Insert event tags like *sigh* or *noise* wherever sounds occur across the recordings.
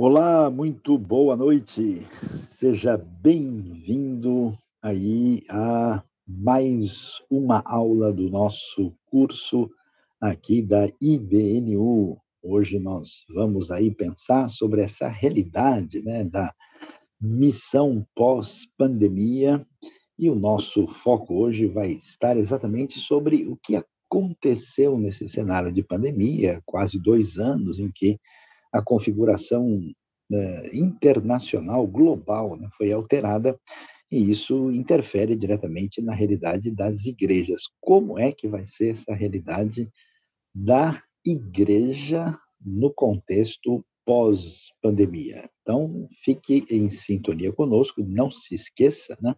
Olá, muito boa noite. Seja bem-vindo aí a mais uma aula do nosso curso aqui da IBNU. Hoje nós vamos aí pensar sobre essa realidade, né, da missão pós-pandemia e o nosso foco hoje vai estar exatamente sobre o que aconteceu nesse cenário de pandemia, quase dois anos em que a configuração né, internacional, global, né, foi alterada e isso interfere diretamente na realidade das igrejas. Como é que vai ser essa realidade da igreja no contexto pós-pandemia? Então, fique em sintonia conosco, não se esqueça, né?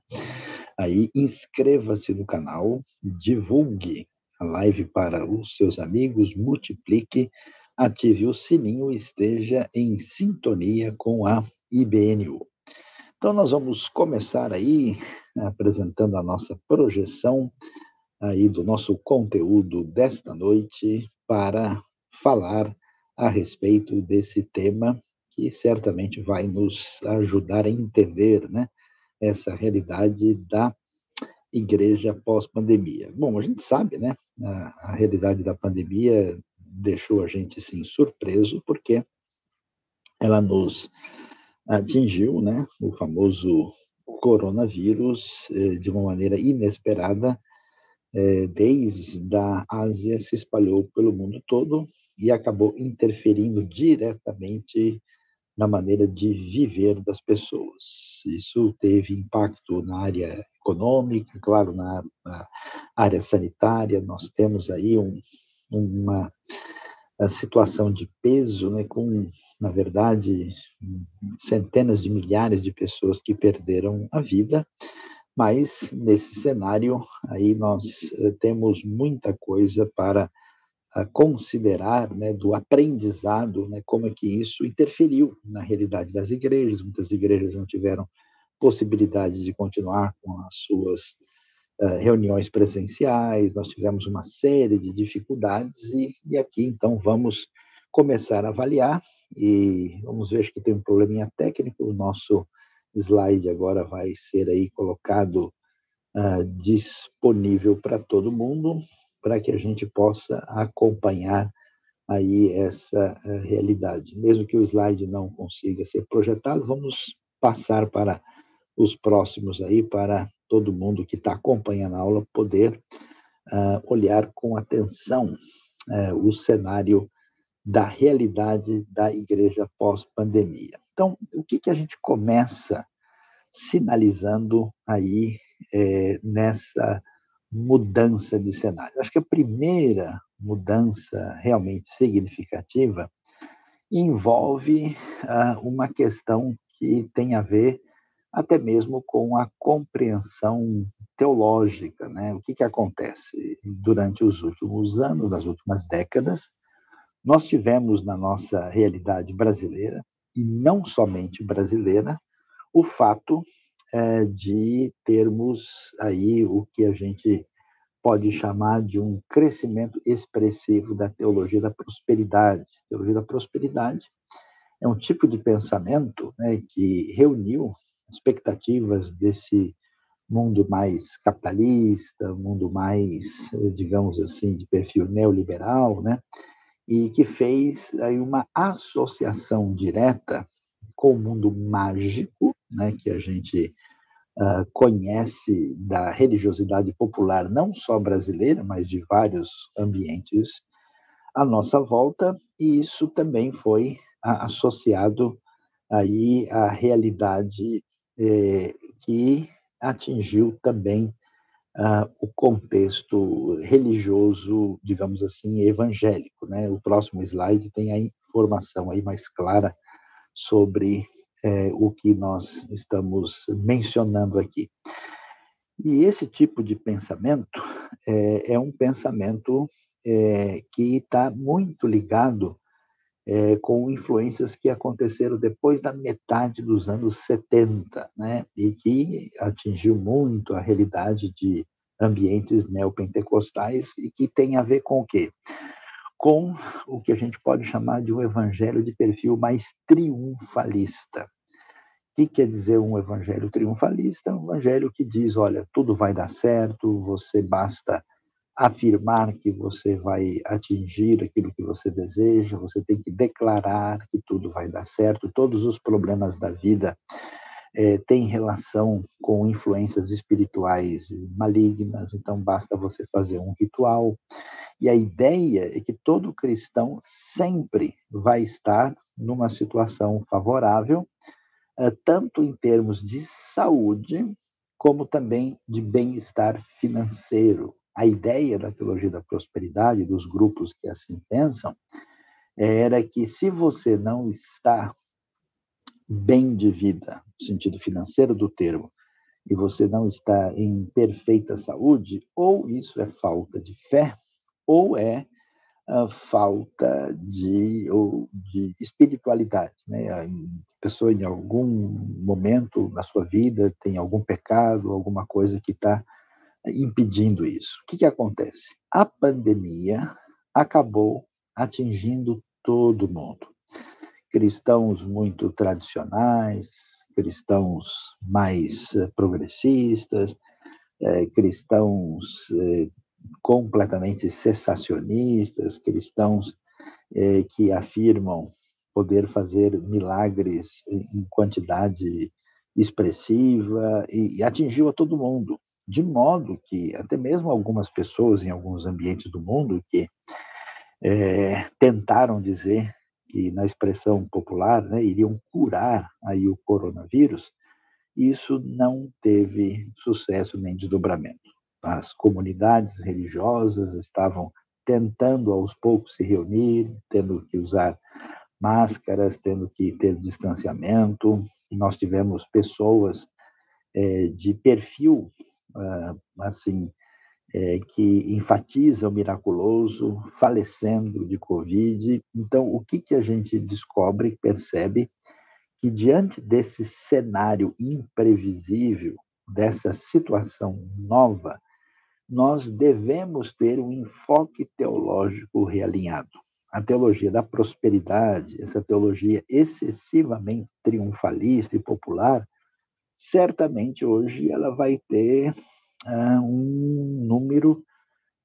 Aí, inscreva-se no canal, divulgue a live para os seus amigos, multiplique ative o sininho e esteja em sintonia com a IBNU. Então, nós vamos começar aí apresentando a nossa projeção aí do nosso conteúdo desta noite para falar a respeito desse tema que certamente vai nos ajudar a entender, né, essa realidade da igreja pós-pandemia. Bom, a gente sabe, né, a, a realidade da pandemia deixou a gente assim surpreso porque ela nos atingiu, né, o famoso coronavírus eh, de uma maneira inesperada, eh, desde a Ásia se espalhou pelo mundo todo e acabou interferindo diretamente na maneira de viver das pessoas. Isso teve impacto na área econômica, claro, na área sanitária. Nós temos aí um, uma situação de peso, né, com, na verdade, centenas de milhares de pessoas que perderam a vida, mas nesse cenário aí nós eh, temos muita coisa para ah, considerar, né, do aprendizado, né, como é que isso interferiu na realidade das igrejas. Muitas igrejas não tiveram possibilidade de continuar com as suas reuniões presenciais, nós tivemos uma série de dificuldades e, e aqui então vamos começar a avaliar e vamos ver que tem um probleminha técnico, o nosso slide agora vai ser aí colocado uh, disponível para todo mundo, para que a gente possa acompanhar aí essa uh, realidade. Mesmo que o slide não consiga ser projetado, vamos passar para os próximos aí para todo mundo que está acompanhando a aula poder uh, olhar com atenção uh, o cenário da realidade da igreja pós-pandemia. Então, o que, que a gente começa sinalizando aí é, nessa mudança de cenário? Acho que a primeira mudança realmente significativa envolve uh, uma questão que tem a ver até mesmo com a compreensão teológica. Né? O que, que acontece? Durante os últimos anos, nas últimas décadas, nós tivemos na nossa realidade brasileira, e não somente brasileira, o fato é, de termos aí o que a gente pode chamar de um crescimento expressivo da teologia da prosperidade. A teologia da prosperidade é um tipo de pensamento né, que reuniu expectativas desse mundo mais capitalista, mundo mais, digamos assim, de perfil neoliberal, né? E que fez aí uma associação direta com o mundo mágico, né, que a gente uh, conhece da religiosidade popular, não só brasileira, mas de vários ambientes à nossa volta, e isso também foi uh, associado aí à realidade que atingiu também ah, o contexto religioso, digamos assim, evangélico. Né? O próximo slide tem a informação aí mais clara sobre é, o que nós estamos mencionando aqui. E esse tipo de pensamento é, é um pensamento é, que está muito ligado é, com influências que aconteceram depois da metade dos anos 70, né, e que atingiu muito a realidade de ambientes neopentecostais e que tem a ver com o quê? com o que a gente pode chamar de um evangelho de perfil mais triunfalista. O que quer dizer um evangelho triunfalista? Um evangelho que diz: olha, tudo vai dar certo, você basta afirmar que você vai atingir aquilo que você deseja, você tem que declarar que tudo vai dar certo, todos os problemas da vida é, têm relação com influências espirituais malignas, então basta você fazer um ritual. E a ideia é que todo cristão sempre vai estar numa situação favorável, é, tanto em termos de saúde, como também de bem-estar financeiro a ideia da teologia da prosperidade, dos grupos que assim pensam, era que se você não está bem de vida, no sentido financeiro do termo, e você não está em perfeita saúde, ou isso é falta de fé, ou é a falta de, ou de espiritualidade. Né? A pessoa, em algum momento na sua vida, tem algum pecado, alguma coisa que está impedindo isso. O que, que acontece? A pandemia acabou atingindo todo mundo. Cristãos muito tradicionais, cristãos mais eh, progressistas, eh, cristãos eh, completamente cessacionistas, cristãos que afirmam poder fazer milagres em quantidade expressiva e atingiu a todo mundo de modo que até mesmo algumas pessoas em alguns ambientes do mundo que é, tentaram dizer que na expressão popular né, iriam curar aí o coronavírus, isso não teve sucesso nem desdobramento. As comunidades religiosas estavam tentando aos poucos se reunir, tendo que usar máscaras, tendo que ter distanciamento. E nós tivemos pessoas é, de perfil assim, é, que enfatiza o miraculoso, falecendo de Covid. Então, o que, que a gente descobre, percebe? Que diante desse cenário imprevisível, dessa situação nova, nós devemos ter um enfoque teológico realinhado. A teologia da prosperidade, essa teologia excessivamente triunfalista e popular, certamente hoje ela vai ter uh, um número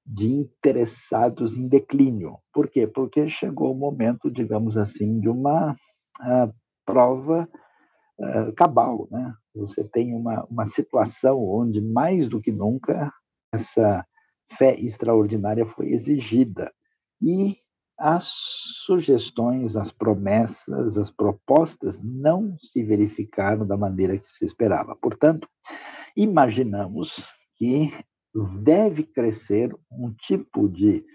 de interessados em declínio. Por quê? Porque chegou o momento, digamos assim, de uma uh, prova uh, cabal. Né? Você tem uma, uma situação onde, mais do que nunca, essa fé extraordinária foi exigida. E as sugestões, as promessas, as propostas não se verificaram da maneira que se esperava. Portanto, imaginamos que deve crescer um tipo de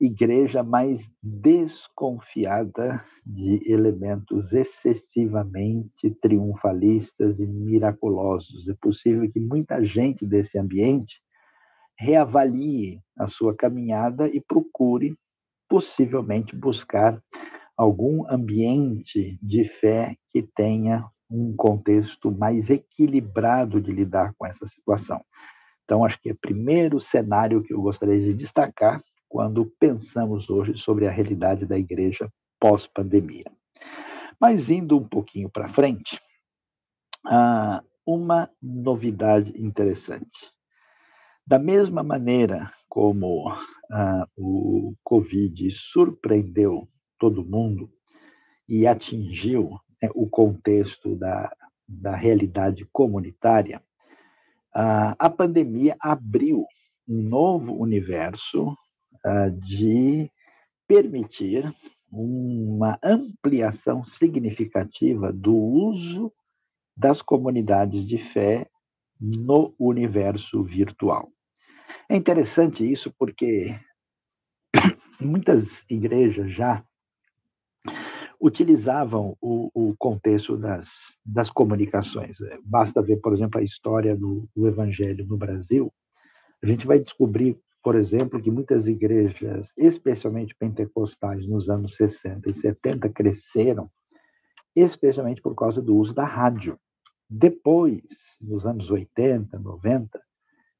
igreja mais desconfiada de elementos excessivamente triunfalistas e miraculosos. É possível que muita gente desse ambiente reavalie a sua caminhada e procure possivelmente buscar algum ambiente de fé que tenha um contexto mais equilibrado de lidar com essa situação. Então, acho que é o primeiro cenário que eu gostaria de destacar quando pensamos hoje sobre a realidade da igreja pós-pandemia. Mas indo um pouquinho para frente, ah, uma novidade interessante. Da mesma maneira como ah, o Covid surpreendeu todo mundo e atingiu né, o contexto da, da realidade comunitária, ah, a pandemia abriu um novo universo ah, de permitir uma ampliação significativa do uso das comunidades de fé no universo virtual. É interessante isso porque *coughs* muitas igrejas já utilizavam o, o contexto das, das comunicações. É, basta ver, por exemplo, a história do, do Evangelho no Brasil. A gente vai descobrir, por exemplo, que muitas igrejas, especialmente pentecostais, nos anos 60 e 70, cresceram, especialmente por causa do uso da rádio. Depois, nos anos 80, 90,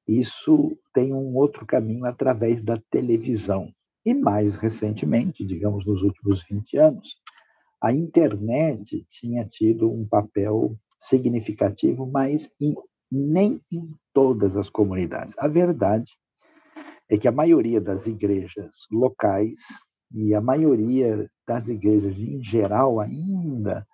isso tem um outro caminho através da televisão. E mais recentemente, digamos nos últimos 20 anos, a internet tinha tido um papel significativo, mas em, nem em todas as comunidades. A verdade é que a maioria das igrejas locais e a maioria das igrejas em geral ainda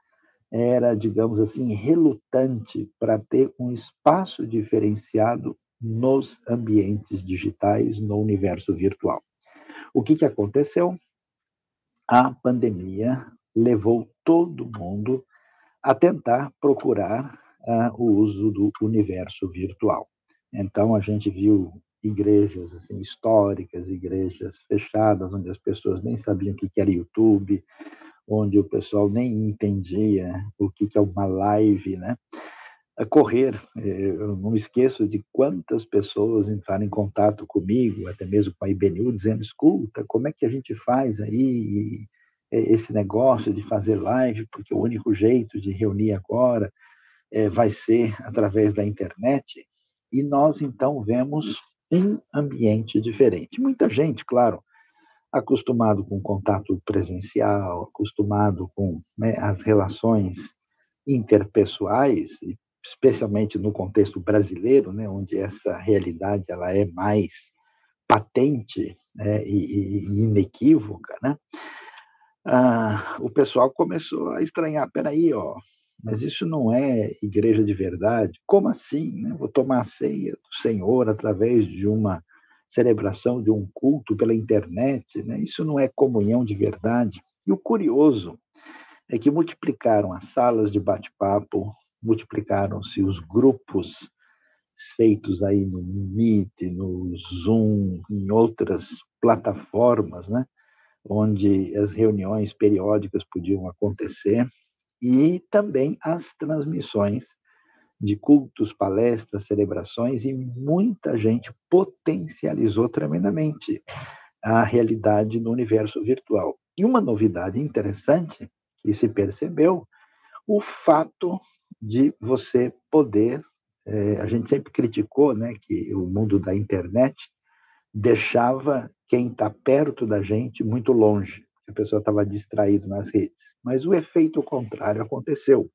era, digamos assim, relutante para ter um espaço diferenciado nos ambientes digitais, no universo virtual. O que, que aconteceu? A pandemia levou todo mundo a tentar procurar uh, o uso do universo virtual. Então, a gente viu igrejas assim históricas, igrejas fechadas, onde as pessoas nem sabiam o que era YouTube, onde o pessoal nem entendia o que é uma live, né? A correr, eh, eu não esqueço de quantas pessoas entraram em contato comigo, até mesmo com a IBNU, dizendo: escuta, como é que a gente faz aí esse negócio de fazer live, porque o único jeito de reunir agora é, vai ser através da internet. E nós, então, vemos um ambiente diferente. Muita gente, claro, acostumado com contato presencial, acostumado com né, as relações interpessoais, especialmente no contexto brasileiro, né, onde essa realidade ela é mais patente né, e, e, inequívoca, né? Ah, o pessoal começou a estranhar, peraí, ó, mas isso não é igreja de verdade? Como assim? Né? Vou tomar a ceia do Senhor através de uma celebração de um culto pela internet, né? Isso não é comunhão de verdade. E o curioso é que multiplicaram as salas de bate-papo, multiplicaram-se os grupos feitos aí no Meet, no Zoom, em outras plataformas, né? onde as reuniões periódicas podiam acontecer e também as transmissões de cultos, palestras, celebrações, e muita gente potencializou tremendamente a realidade no universo virtual. E uma novidade interessante que se percebeu, o fato de você poder, é, a gente sempre criticou, né, que o mundo da internet deixava quem está perto da gente muito longe, a pessoa estava distraída nas redes. Mas o efeito contrário aconteceu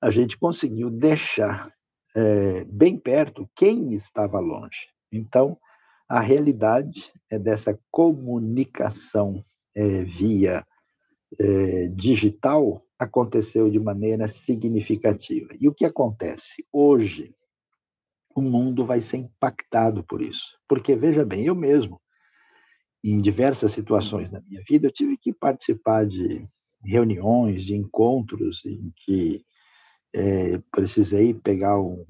a gente conseguiu deixar é, bem perto quem estava longe. Então, a realidade é dessa comunicação é, via é, digital aconteceu de maneira significativa. E o que acontece? Hoje, o mundo vai ser impactado por isso. Porque, veja bem, eu mesmo, em diversas situações da minha vida, eu tive que participar de reuniões, de encontros em que é, precisei pegar um,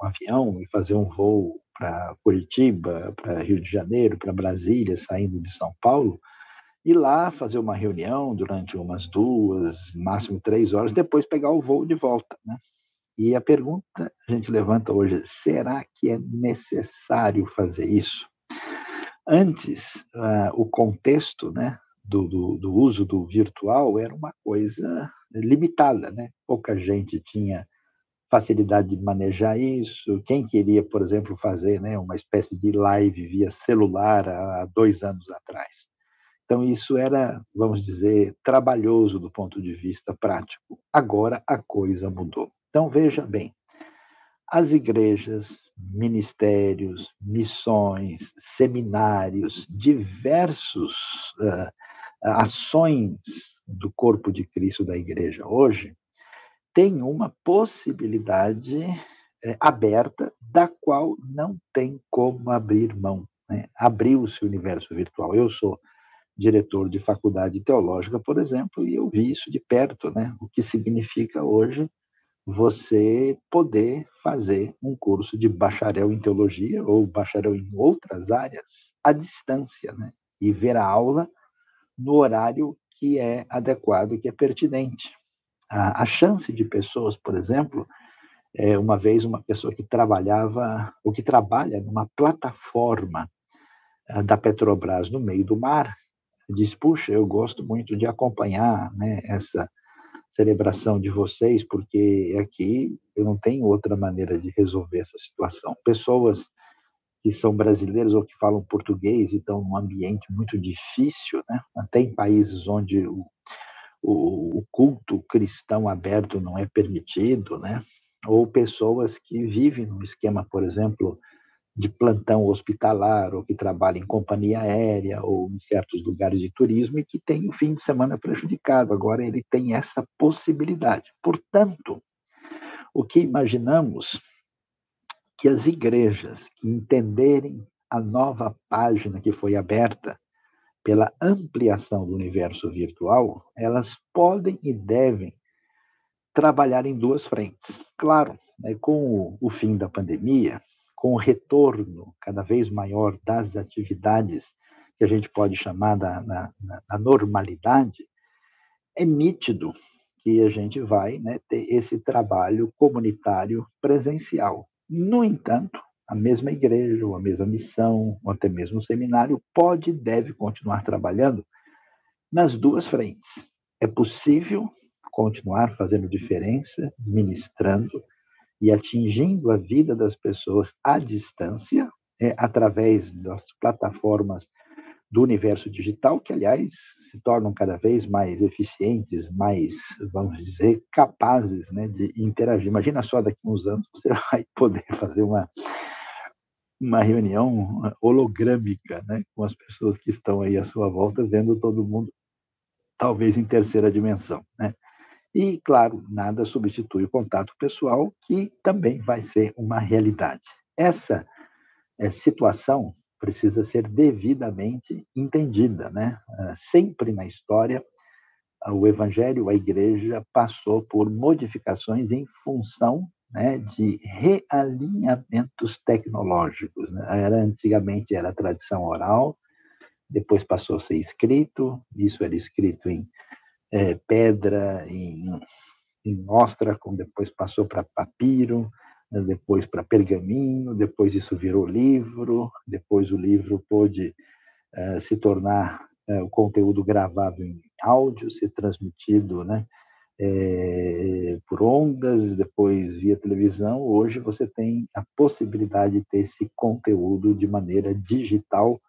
um, avião e fazer um voo para Curitiba, para Rio de Janeiro, para Brasília, saindo de São Paulo, e lá fazer uma reunião durante umas duas, máximo três horas, depois pegar o voo de volta. Né? E a pergunta a gente levanta hoje: será que é necessário fazer isso? Antes, uh, o contexto né, do, do, do uso do virtual era uma coisa limitada, né? Pouca gente tinha facilidade de manejar isso. Quem queria, por exemplo, fazer né, uma espécie de live via celular há dois anos atrás? Então, isso era, vamos dizer, trabalhoso do ponto de vista prático. Agora a coisa mudou. Então, veja bem: as igrejas, ministérios, missões, seminários, diversos uh, ações do corpo de Cristo da igreja hoje tem uma possibilidade é, aberta da qual não tem como abrir mão. Né? Abriu-se o universo virtual. Eu sou diretor de faculdade teológica, por exemplo, e eu vi isso de perto, né? O que significa hoje você poder fazer um curso de bacharel em teologia ou bacharel em outras áreas à distância, né? E ver a aula no horário que é adequado, que é pertinente. A, a chance de pessoas, por exemplo, é, uma vez uma pessoa que trabalhava, ou que trabalha numa plataforma uh, da Petrobras no meio do mar, diz, puxa, eu gosto muito de acompanhar né, essa celebração de vocês, porque aqui eu não tenho outra maneira de resolver essa situação. Pessoas que são brasileiros ou que falam português e estão num ambiente muito difícil, né? Até em países onde o, o, o culto cristão aberto não é permitido, né? Ou pessoas que vivem num esquema, por exemplo, de plantão hospitalar ou que trabalham em companhia aérea ou em certos lugares de turismo e que tem o fim de semana prejudicado. Agora ele tem essa possibilidade. Portanto, o que imaginamos que as igrejas que entenderem a nova página que foi aberta pela ampliação do universo virtual, elas podem e devem trabalhar em duas frentes. Claro, né, com o, fim da pandemia, com o retorno cada vez maior das atividades que a gente pode chamar da, normalidade, é nítido que a gente vai né, ter esse trabalho comunitário presencial. No entanto, a mesma igreja, ou a mesma missão, ou até mesmo o seminário, pode e deve continuar trabalhando nas duas frentes. É possível continuar fazendo diferença, ministrando e atingindo a vida das pessoas à distância, é, através das plataformas do universo digital, que, aliás, se tornam cada vez mais eficientes, mais, vamos dizer, capazes né, de interagir. Imagina só, daqui a uns anos você *laughs* vai poder fazer uma, uma reunião hologrâmica né, com as pessoas que estão aí à sua volta, vendo todo mundo, talvez em terceira dimensão. Né? E, claro, nada substitui o contato pessoal, que também vai ser uma realidade. Essa é, situação precisa ser devidamente entendida, né? Ah, sempre na história, o Evangelho, a Igreja passou por modificações em função né, de realinhamentos tecnológicos. Né? Era antigamente era tradição oral, depois passou a ser escrito. Isso era escrito em é, pedra, em, em com depois passou para papiro, depois para pergaminho, depois isso virou livro, depois o livro pôde uh, se tornar uh, o conteúdo gravável em áudio, ser transmitido né, é, por ondas, depois via televisão. Hoje você tem a possibilidade de ter esse conteúdo de maneira digital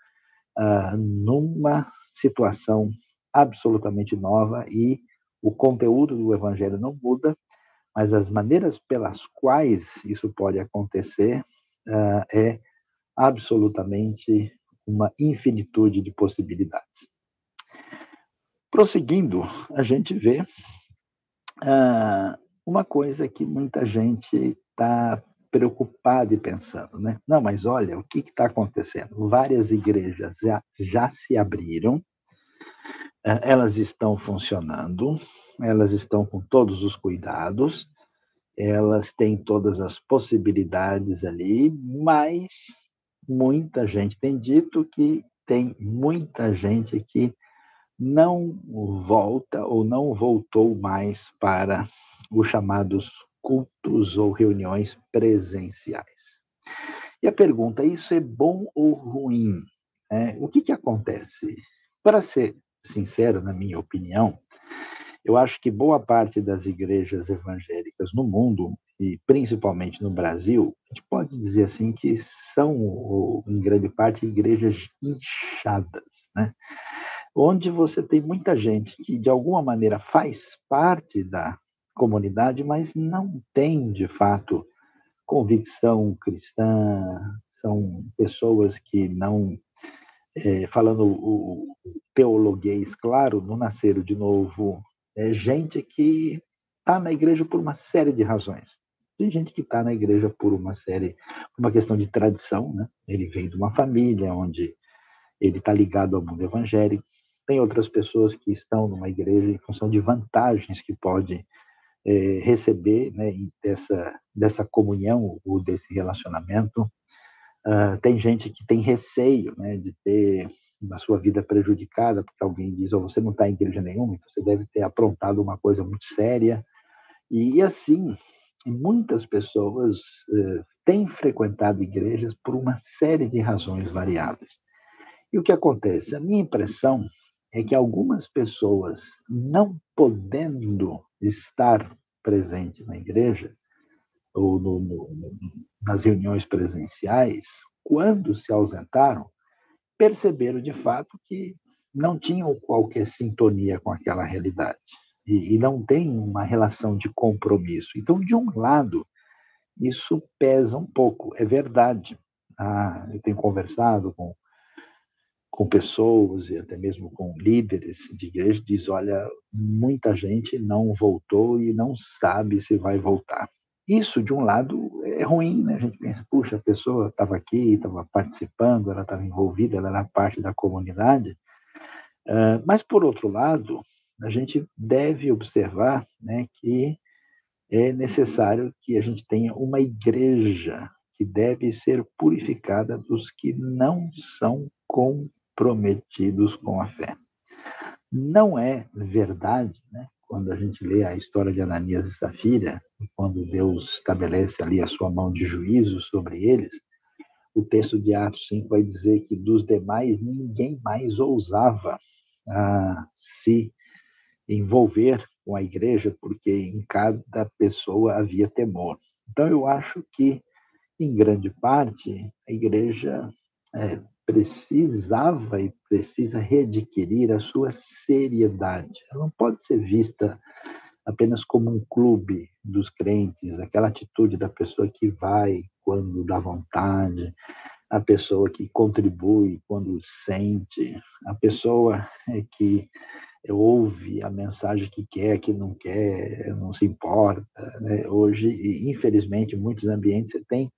uh, numa situação absolutamente nova e o conteúdo do evangelho não muda, mas as maneiras pelas quais isso pode acontecer uh, é absolutamente uma infinitude de possibilidades. Prosseguindo, a gente vê uh, uma coisa que muita gente está preocupada e pensando, né? Não, mas olha, o que está acontecendo? Várias igrejas já, já se abriram, uh, elas estão funcionando, elas estão com todos os cuidados, elas têm todas as possibilidades ali, mas muita gente tem dito que tem muita gente que não volta ou não voltou mais para os chamados cultos ou reuniões presenciais. E a pergunta: isso é bom ou ruim? É, o que, que acontece? Para ser sincero, na minha opinião, eu acho que boa parte das igrejas evangélicas no mundo, e principalmente no Brasil, a gente pode dizer assim que são, em grande parte, igrejas inchadas, né? onde você tem muita gente que, de alguma maneira, faz parte da comunidade, mas não tem, de fato, convicção cristã, são pessoas que não, é, falando o, teologuês, claro, não nasceram de novo, é gente que está na igreja por uma série de razões. Tem gente que está na igreja por uma série, uma questão de tradição, né? Ele vem de uma família onde ele está ligado ao mundo evangélico. Tem outras pessoas que estão numa igreja em função de vantagens que pode é, receber né, dessa, dessa comunhão ou desse relacionamento. Uh, tem gente que tem receio né, de ter na sua vida prejudicada, porque alguém diz, oh, você não está em igreja nenhuma, então você deve ter aprontado uma coisa muito séria. E, assim, muitas pessoas eh, têm frequentado igrejas por uma série de razões variáveis. E o que acontece? A minha impressão é que algumas pessoas, não podendo estar presente na igreja, ou no, no, nas reuniões presenciais, quando se ausentaram, perceberam de fato que não tinham qualquer sintonia com aquela realidade e, e não tem uma relação de compromisso. Então, de um lado, isso pesa um pouco, é verdade. Ah, eu tenho conversado com, com pessoas e até mesmo com líderes de igreja, diz, olha, muita gente não voltou e não sabe se vai voltar. Isso, de um lado, é ruim, né? A gente pensa, puxa, a pessoa estava aqui, estava participando, ela estava envolvida, ela era parte da comunidade. Uh, mas, por outro lado, a gente deve observar né, que é necessário que a gente tenha uma igreja que deve ser purificada dos que não são comprometidos com a fé. Não é verdade, né, quando a gente lê a história de Ananias e Safira, quando Deus estabelece ali a sua mão de juízo sobre eles, o texto de Atos 5 vai dizer que dos demais ninguém mais ousava ah, se envolver com a igreja, porque em cada pessoa havia temor. Então, eu acho que, em grande parte, a igreja é, precisava e precisa readquirir a sua seriedade. Ela não pode ser vista apenas como um clube dos crentes, aquela atitude da pessoa que vai quando dá vontade, a pessoa que contribui quando sente, a pessoa que ouve a mensagem que quer, que não quer, não se importa. Né? Hoje, infelizmente, em muitos ambientes você tem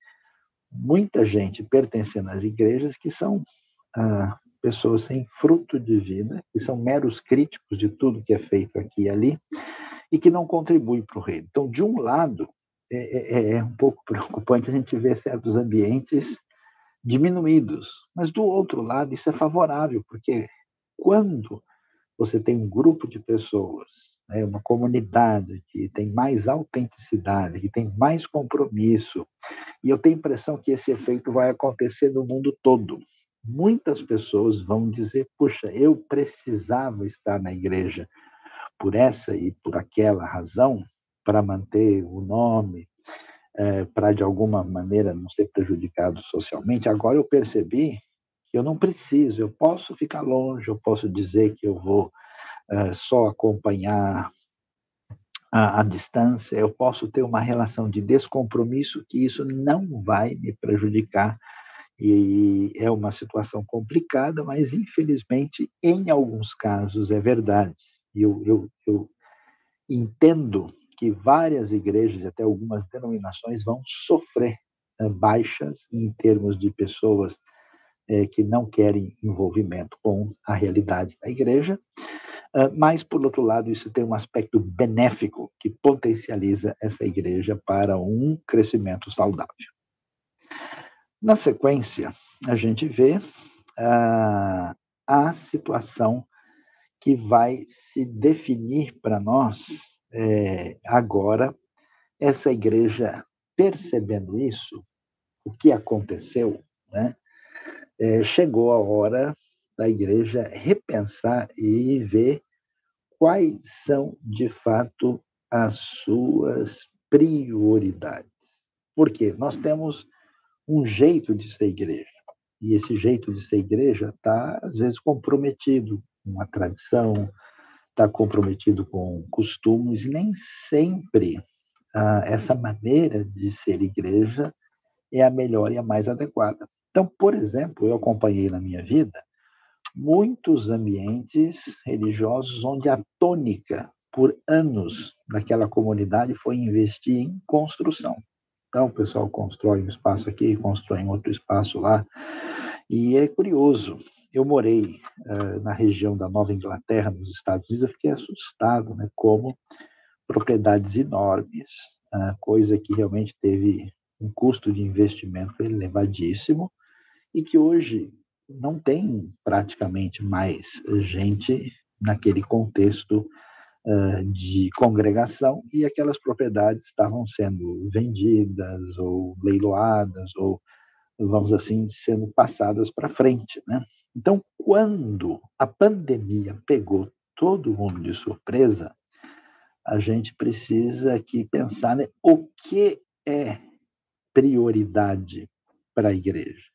muita gente pertencendo às igrejas que são ah, pessoas sem fruto de vida, que são meros críticos de tudo que é feito aqui e ali, e que não contribuem para o reino. Então, de um lado, é, é, é um pouco *laughs* preocupante a gente ver certos ambientes diminuídos, mas do outro lado, isso é favorável, porque quando você tem um grupo de pessoas, né, uma comunidade que tem mais autenticidade, que tem mais compromisso, e eu tenho a impressão que esse efeito vai acontecer no mundo todo. Muitas pessoas vão dizer: puxa, eu precisava estar na igreja por essa e por aquela razão, para manter o nome, é, para de alguma maneira não ser prejudicado socialmente. Agora eu percebi que eu não preciso, eu posso ficar longe, eu posso dizer que eu vou é, só acompanhar a, distância, eu posso ter uma relação de descompromisso que isso não vai me prejudicar. E é uma situação complicada, mas infelizmente, em alguns casos, é verdade. E eu, eu, eu entendo que várias igrejas até algumas denominações vão sofrer né, baixas em termos de pessoas é, que não querem envolvimento com a realidade da igreja, mas, por outro lado, isso tem um aspecto benéfico que potencializa essa igreja para um crescimento saudável. Na sequência, a gente vê uh, a situação que vai se definir para nós é, agora, essa igreja percebendo isso, o que aconteceu, né, é, chegou a hora da igreja repensar e ver quais são, de fato, as suas prioridades. Porque nós temos um jeito de ser igreja, e esse jeito de ser igreja está, às vezes, comprometido com a tradição, está comprometido com costumes, nem sempre ah, essa maneira de ser igreja é a melhor e a mais adequada. Então, por exemplo, eu acompanhei na minha vida muitos ambientes religiosos onde a tônica por anos daquela comunidade foi investir em construção. Então, o pessoal constrói um espaço aqui, constrói um outro espaço lá. E é curioso, eu morei uh, na região da Nova Inglaterra, nos Estados Unidos, eu fiquei assustado, né, como propriedades enormes, uh, coisa que realmente teve um custo de investimento elevadíssimo e que hoje não tem praticamente mais gente naquele contexto uh, de congregação e aquelas propriedades estavam sendo vendidas ou leiloadas ou vamos assim sendo passadas para frente, né? Então, quando a pandemia pegou todo mundo de surpresa, a gente precisa aqui pensar né, o que é prioridade para a igreja.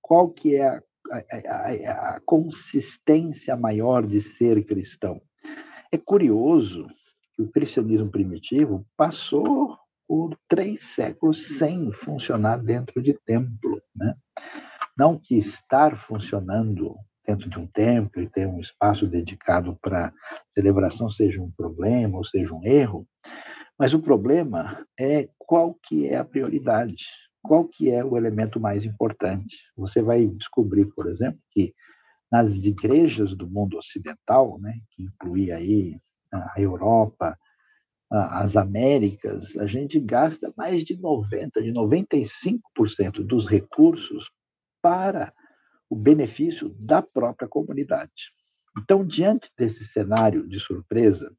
qual que é a, a, a consistência maior de ser cristão? É curioso que o cristianismo primitivo passou por três séculos sem funcionar dentro de templo, né? Não que estar funcionando dentro de um templo e ter um espaço dedicado para celebração seja um problema ou seja um erro, mas o problema é qual que é a prioridade, qual que é o elemento mais importante. Você vai descobrir, por exemplo, que nas igrejas do mundo ocidental, né, que inclui aí a Europa, as Américas, a gente gasta mais de 90, de 95% dos recursos para o benefício da própria comunidade. Então, diante desse cenário de surpresa,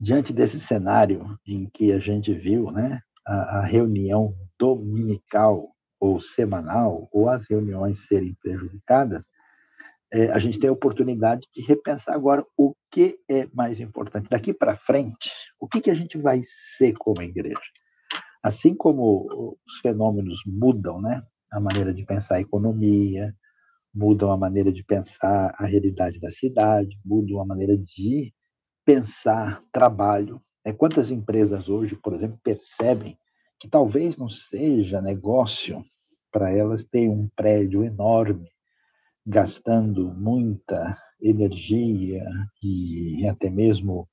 diante desse cenário em que a gente viu né, a, a reunião dominical ou semanal, ou as reuniões serem prejudicadas, é, a gente tem a oportunidade de repensar agora o que é mais importante. Daqui para frente, o que, que a gente vai ser como igreja? Assim como os fenômenos mudam, né? A maneira de pensar a economia, mudam a maneira de pensar a realidade da cidade, mudam a maneira de pensar trabalho. É, quantas empresas hoje, por exemplo, percebem que talvez não seja negócio para elas ter um prédio enorme, gastando muita energia e até mesmo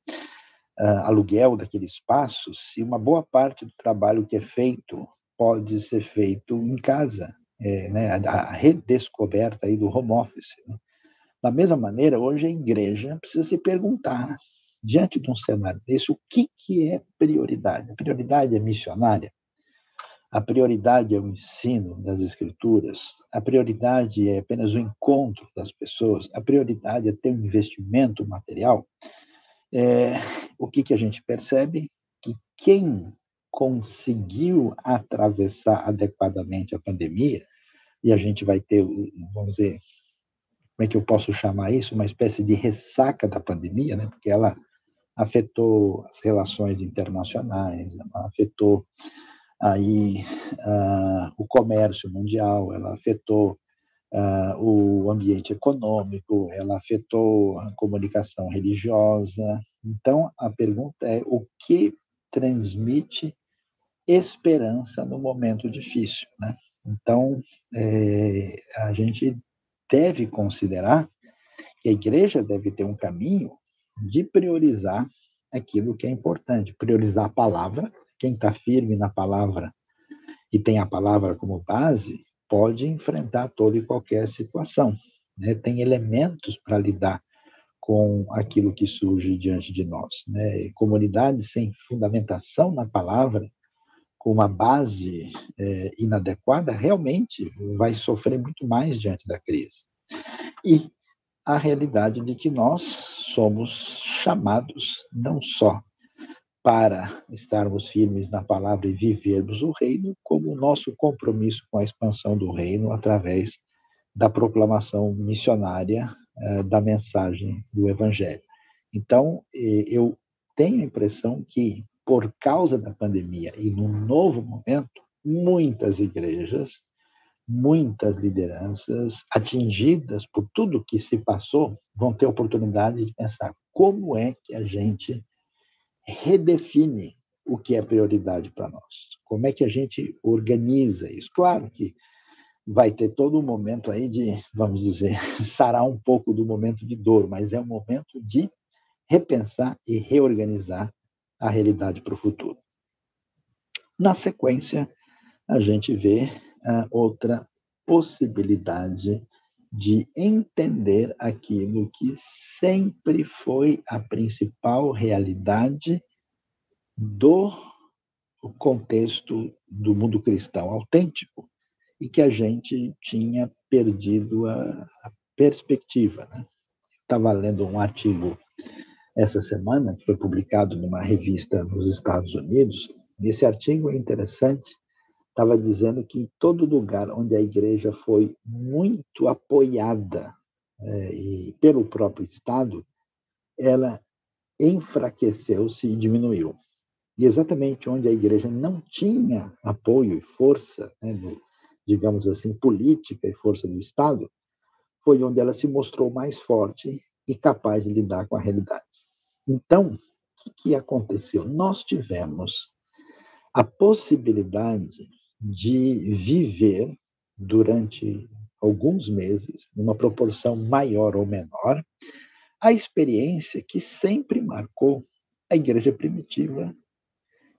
uh, aluguel daquele espaço, se uma boa parte do trabalho que é feito pode ser feito em casa, é, né, a, redescoberta aí do home office. Né? Da mesma maneira, hoje a igreja precisa se perguntar diante de um cenário desse, o que, que é prioridade? A prioridade é missionária? A prioridade é o ensino das escrituras? A prioridade é apenas o encontro das pessoas? A prioridade é ter um investimento material? É, o que, que a gente percebe? Que quem conseguiu atravessar adequadamente a pandemia, e a gente vai ter, vamos dizer, como é que eu posso chamar isso? Uma espécie de ressaca da pandemia, né? porque ela afetou as relações internacionais, ela afetou aí uh, o comércio mundial, ela afetou uh, o ambiente econômico, ela afetou a comunicação religiosa. Então, a pergunta é o que transmite esperança no momento difícil, né? Então, é, a gente deve considerar que a igreja deve ter um caminho de priorizar aquilo que é importante, priorizar a palavra. Quem está firme na palavra e tem a palavra como base, pode enfrentar toda e qualquer situação. Né? Tem elementos para lidar com aquilo que surge diante de nós. Né? Comunidade sem fundamentação na palavra, com uma base é, inadequada, realmente vai sofrer muito mais diante da crise. E a realidade de que nós somos chamados não só para estarmos firmes na palavra e vivermos o reino, como o nosso compromisso com a expansão do reino através da proclamação missionária eh, da mensagem do evangelho. Então, eh, eu tenho a impressão que, por causa da pandemia e no novo momento, muitas igrejas muitas lideranças atingidas por tudo que se passou vão ter oportunidade de pensar como é que a gente redefine o que é prioridade para nós. Como é que a gente organiza isso? Claro que vai ter todo um momento aí de, vamos dizer, *laughs* sarar um pouco do momento de dor, mas é um momento de repensar e reorganizar a realidade para o futuro. Na sequência, a gente vê outra possibilidade de entender aquilo que sempre foi a principal realidade do contexto do mundo cristão autêntico e que a gente tinha perdido a, a perspectiva. Né? Estava lendo um artigo essa semana que foi publicado numa revista nos Estados Unidos. Esse artigo é interessante estava dizendo que em todo lugar onde a igreja foi muito apoiada é, e pelo próprio Estado, ela enfraqueceu-se e diminuiu. E exatamente onde a igreja não tinha apoio e força né, digamos assim, política e força do Estado, foi onde ela se mostrou mais forte e capaz de lidar com a realidade. Então, o que, que aconteceu? Nós tivemos a possibilidade de viver durante alguns meses, numa proporção maior ou menor, a experiência que sempre marcou a igreja primitiva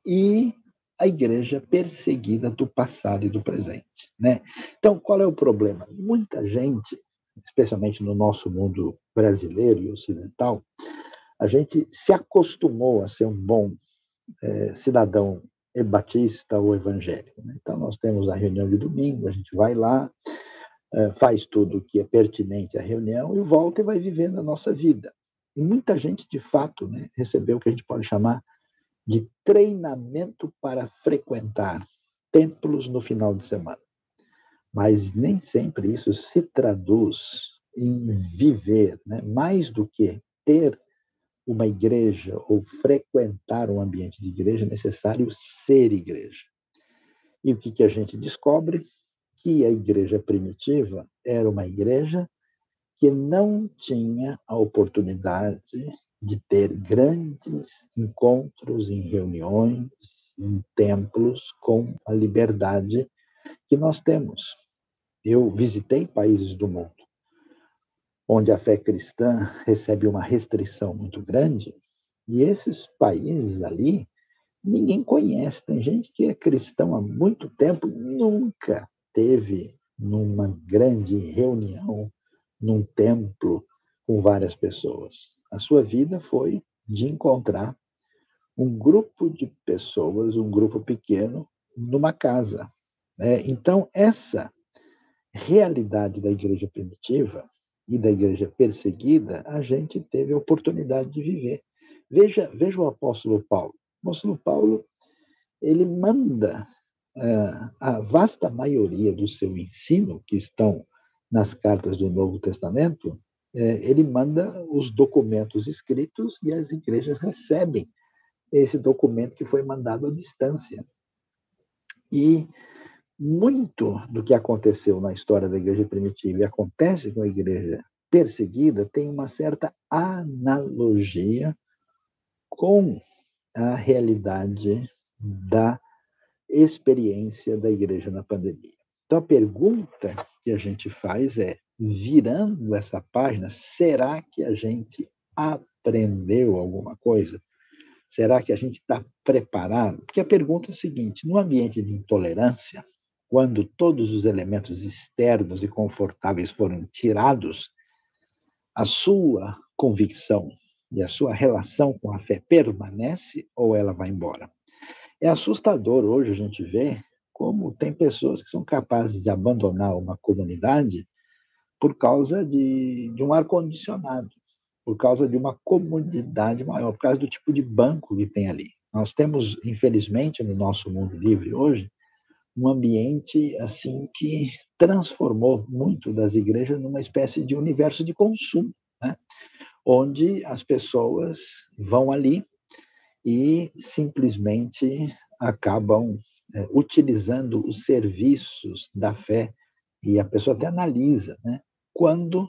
e a igreja perseguida do passado e do presente, né? Então, qual é o problema? Muita gente, especialmente no nosso mundo brasileiro e ocidental, a gente se acostumou a ser um bom é, cidadão batista ou evangélico. Né? Então, nós temos a reunião de domingo, a gente vai lá, é, faz tudo o que é pertinente à reunião e volta e vai vivendo a nossa vida. E muita gente, de fato, né, recebeu o que a gente pode chamar de treinamento para frequentar templos no final de semana. Mas nem sempre isso se traduz em viver, né? mais do que ter uma igreja ou frequentar um ambiente de igreja, é necessário ser igreja. E o que, que a gente descobre? Que a igreja primitiva era uma igreja que não tinha a oportunidade de ter grandes encontros em reuniões, em templos, com a liberdade que nós temos. Eu visitei países do mundo onde a fé cristã recebe uma restrição muito grande, e esses países ali, ninguém conhece. Tem gente que é cristão há muito tempo, nunca teve numa grande reunião, num templo com várias pessoas. A sua vida foi de encontrar um grupo de pessoas, um grupo pequeno, numa casa. Né? Então, essa realidade da igreja primitiva e da igreja perseguida, a gente teve a oportunidade de viver. Veja, veja o apóstolo Paulo. O apóstolo Paulo, ele manda uh, a vasta maioria do seu ensino, que estão nas cartas do Novo Testamento, uh, ele manda os documentos escritos e as igrejas recebem esse documento que foi mandado à distância. E muito do que aconteceu na história da igreja primitiva e acontece com a igreja perseguida tem uma certa analogia com a realidade da experiência da igreja na pandemia. Então a pergunta que a gente faz é: virando essa página, será que a gente aprendeu alguma coisa? Será que a gente está preparado? Porque a pergunta é a seguinte: no ambiente de intolerância, quando todos os elementos externos e confortáveis foram tirados, a sua convicção e a sua relação com a fé permanece ou ela vai embora? É assustador hoje a gente ver como tem pessoas que são capazes de abandonar uma comunidade por causa de, de um ar-condicionado, por causa de uma comodidade maior, por causa do tipo de banco que tem ali. Nós temos, infelizmente, no nosso mundo livre hoje, um ambiente assim que transformou muito das igrejas numa espécie de universo de consumo, né? onde as pessoas vão ali e simplesmente acabam é, utilizando os serviços da fé e a pessoa até analisa, né? Quando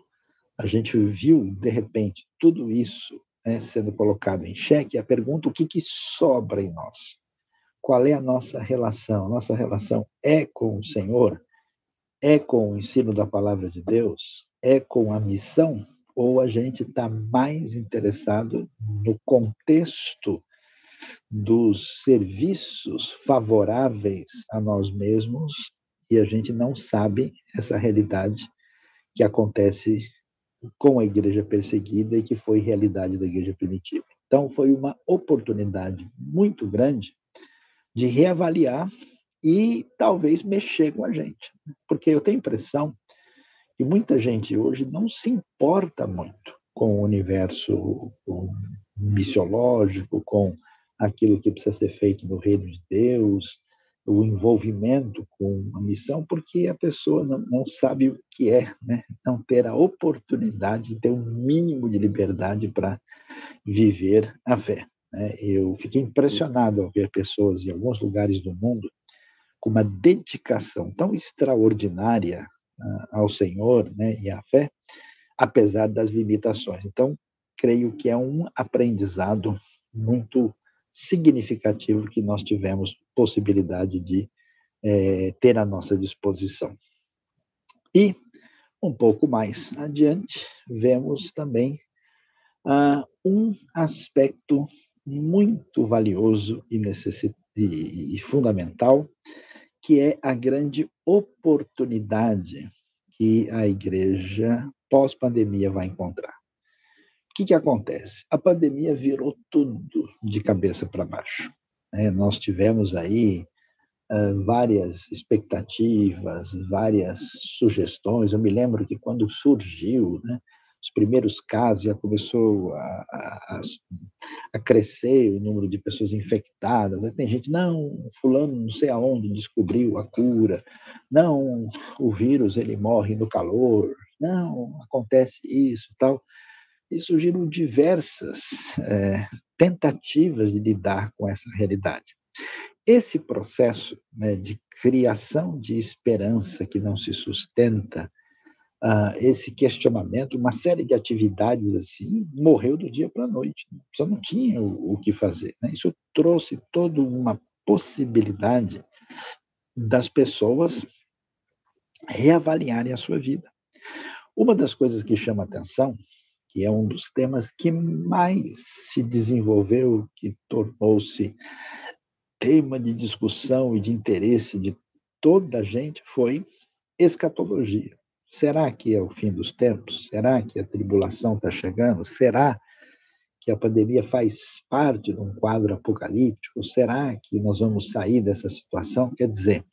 a gente viu de repente tudo isso né, sendo colocado em xeque, a pergunta o que, que sobra em nós? Qual é a nossa relação? Nossa relação é com o Senhor? É com o ensino da palavra de Deus? É com a missão? Ou a gente está mais interessado no contexto dos serviços favoráveis a nós mesmos e a gente não sabe essa realidade que acontece com a igreja perseguida e que foi realidade da igreja primitiva. Então, foi uma oportunidade muito grande de reavaliar e talvez mexer com a gente. Porque eu tenho a impressão que muita gente hoje não se importa muito com o universo missiológico, com aquilo que precisa ser feito no reino de Deus, o envolvimento com a missão, porque a pessoa não, não sabe o que é, né? não ter a oportunidade de ter um mínimo de liberdade para viver a fé. Né? Eu fiquei impressionado ao ver pessoas em alguns lugares do mundo com uma dedicação tão extraordinária uh, ao Senhor né, e à fé, apesar das limitações. Então, creio que é um aprendizado muito significativo que nós tivemos possibilidade de é, ter à nossa disposição. E um pouco mais adiante, vemos também uh, um aspecto muito valioso e, e, e fundamental, que é a grande oportunidade que a igreja pós-pandemia vai encontrar. O que, que acontece? A pandemia virou tudo de cabeça para baixo. Né? Nós tivemos aí uh, várias expectativas, várias sugestões. Eu me lembro que quando surgiu né, os primeiros casos, já começou a, a, a, crescer o número de pessoas infectadas. Aí tem gente, não, fulano não sei aonde descobriu a cura, não, o vírus ele morre no calor, não, acontece isso tal. E surgiram diversas é, tentativas de lidar com essa realidade. Esse processo né, de criação de esperança que não se sustenta, uh, esse questionamento, uma série de atividades assim, morreu do dia para a noite. Né? Só não tinha o, o que fazer. Né? Isso trouxe toda uma possibilidade das pessoas reavaliarem a sua vida. Uma das coisas que chama atenção, que é um dos temas que mais se desenvolveu, que tornou-se tema de discussão e de interesse de toda a gente, foi escatologia. Será que é o fim dos tempos? Será que a tribulação está chegando? Será que a pandemia faz parte de um quadro apocalíptico? Será que nós vamos sair dessa situação? Quer dizer,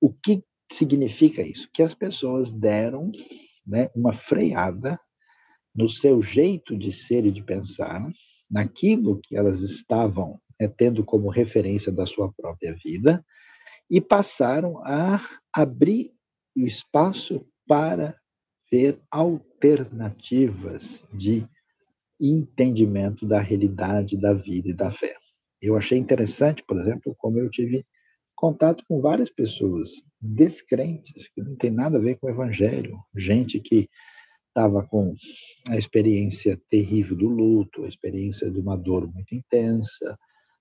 o que significa isso? Que as pessoas deram né, uma freada no seu jeito de ser e de pensar, naquilo que elas estavam né, tendo como referência da sua própria vida, e passaram a abrir o espaço para ver alternativas de entendimento da realidade da vida e da fé. Eu achei interessante, por exemplo, como eu tive contato com várias pessoas descrentes, que não tem nada a ver com o evangelho, gente que estava com a experiência terrível do luto, a experiência de uma dor muito intensa,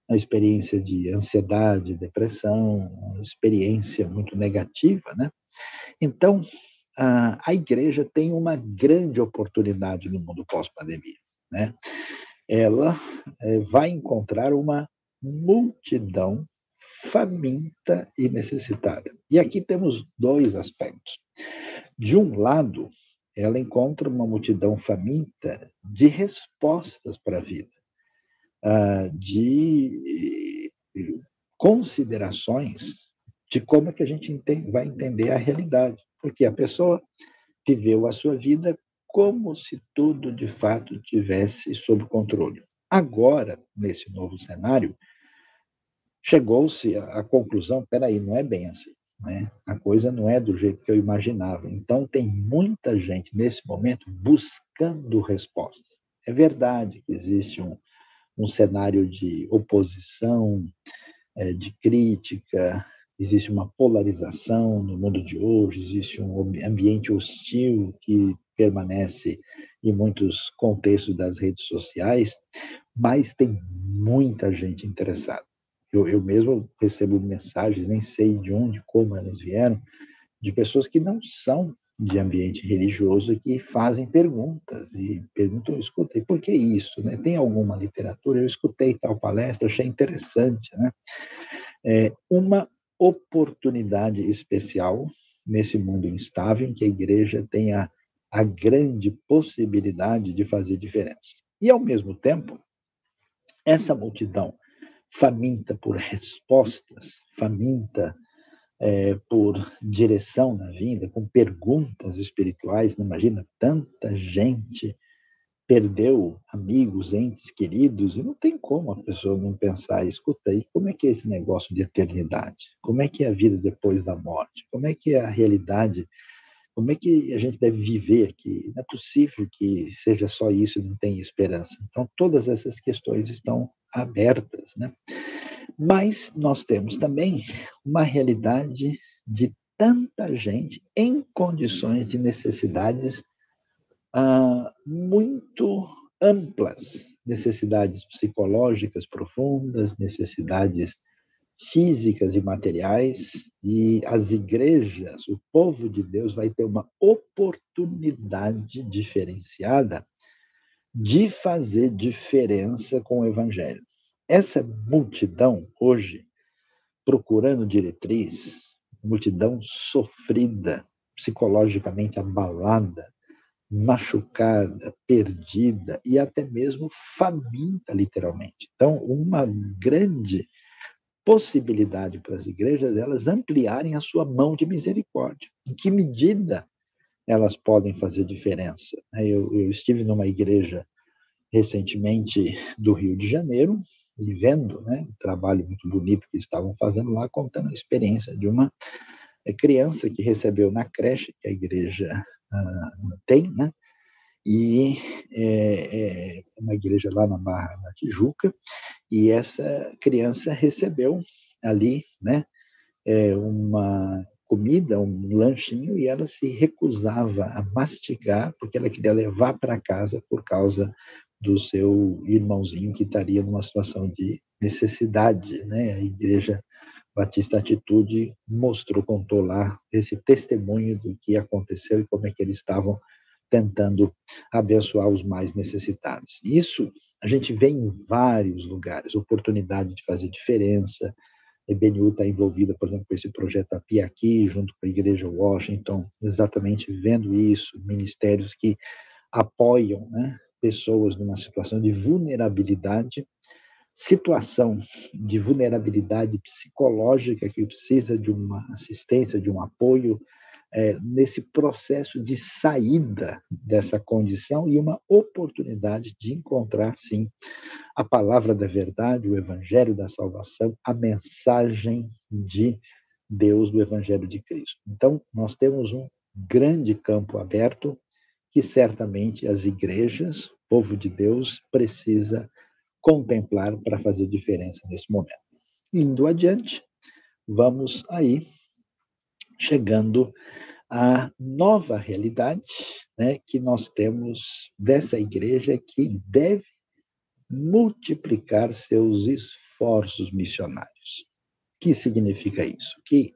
a experiência de ansiedade, depressão, uma experiência muito negativa, né? Então, a, igreja tem uma grande oportunidade no mundo pós-pandemia, né? Ela é, vai encontrar uma multidão faminta e necessitada. E aqui temos dois aspectos. De um lado, ela encontra uma multidão faminta de respostas para a vida, ah, de considerações de como é que a gente vai entender a realidade, porque a pessoa viveu a sua vida como se tudo de fato tivesse sob controle. Agora, nesse novo cenário, chegou-se à conclusão, peraí, não é bem assim. Né? A coisa não é do jeito que eu imaginava. Então, tem muita gente nesse momento buscando respostas. É verdade que existe um, um cenário de oposição, é, de crítica, existe uma polarização no mundo de hoje, existe um ambiente hostil que permanece em muitos contextos das redes sociais, mas tem muita gente interessada. Eu, eu mesmo recebo mensagens, nem sei de onde, como elas vieram, de pessoas que não são de ambiente religioso e que fazem perguntas e perguntam, escutei, por que isso? Né? Tem alguma literatura? Eu escutei tal palestra, achei interessante. Né? É uma oportunidade especial nesse mundo instável em que a igreja tem a, a grande possibilidade de fazer diferença. E, ao mesmo tempo, essa multidão faminta por respostas, faminta é, por direção na vida, com perguntas espirituais. Não imagina tanta gente perdeu amigos, entes queridos, e não tem como a pessoa não pensar, escuta aí, como é que é esse negócio de eternidade? Como é que é a vida depois da morte? Como é que é a realidade? Como é que a gente deve viver aqui? Não é possível que seja só isso e não tenha esperança. Então, todas essas questões estão abertas, né? Mas nós temos também uma realidade de tanta gente em condições de necessidades ah, muito amplas, necessidades psicológicas profundas, necessidades físicas e materiais, e as igrejas, o povo de Deus vai ter uma oportunidade diferenciada de fazer diferença com o evangelho. Essa multidão hoje procurando diretriz, multidão sofrida, psicologicamente abalada, machucada, perdida e até mesmo faminta, literalmente. Então, uma grande possibilidade para as igrejas elas ampliarem a sua mão de misericórdia. Em que medida elas podem fazer diferença? Eu, eu estive numa igreja recentemente do Rio de Janeiro e vendo né, trabalho muito bonito que estavam fazendo lá, contando a experiência de uma eh, criança que recebeu na creche que a igreja uh, tem, né? E é, é uma igreja lá na Barra da Tijuca, e essa criança recebeu ali, né, é, uma comida, um lanchinho, e ela se recusava a mastigar, porque ela queria levar para casa por causa do seu irmãozinho que estaria numa situação de necessidade, né? A igreja Batista Atitude mostrou, contou lá esse testemunho do que aconteceu e como é que eles estavam tentando abençoar os mais necessitados. Isso a gente vê em vários lugares, oportunidade de fazer diferença. A EBNU está envolvida, por exemplo, com esse projeto API aqui, junto com a Igreja Washington, exatamente vendo isso, ministérios que apoiam né, pessoas numa situação de vulnerabilidade situação de vulnerabilidade psicológica que precisa de uma assistência, de um apoio é, nesse processo de saída dessa condição e uma oportunidade de encontrar, sim, a palavra da verdade, o evangelho da salvação, a mensagem de Deus do evangelho de Cristo. Então, nós temos um grande campo aberto que certamente as igrejas, povo de Deus, precisa contemplar para fazer diferença nesse momento. Indo adiante, vamos aí chegando à nova realidade né, que nós temos dessa igreja que deve multiplicar seus esforços missionários. O que significa isso? Que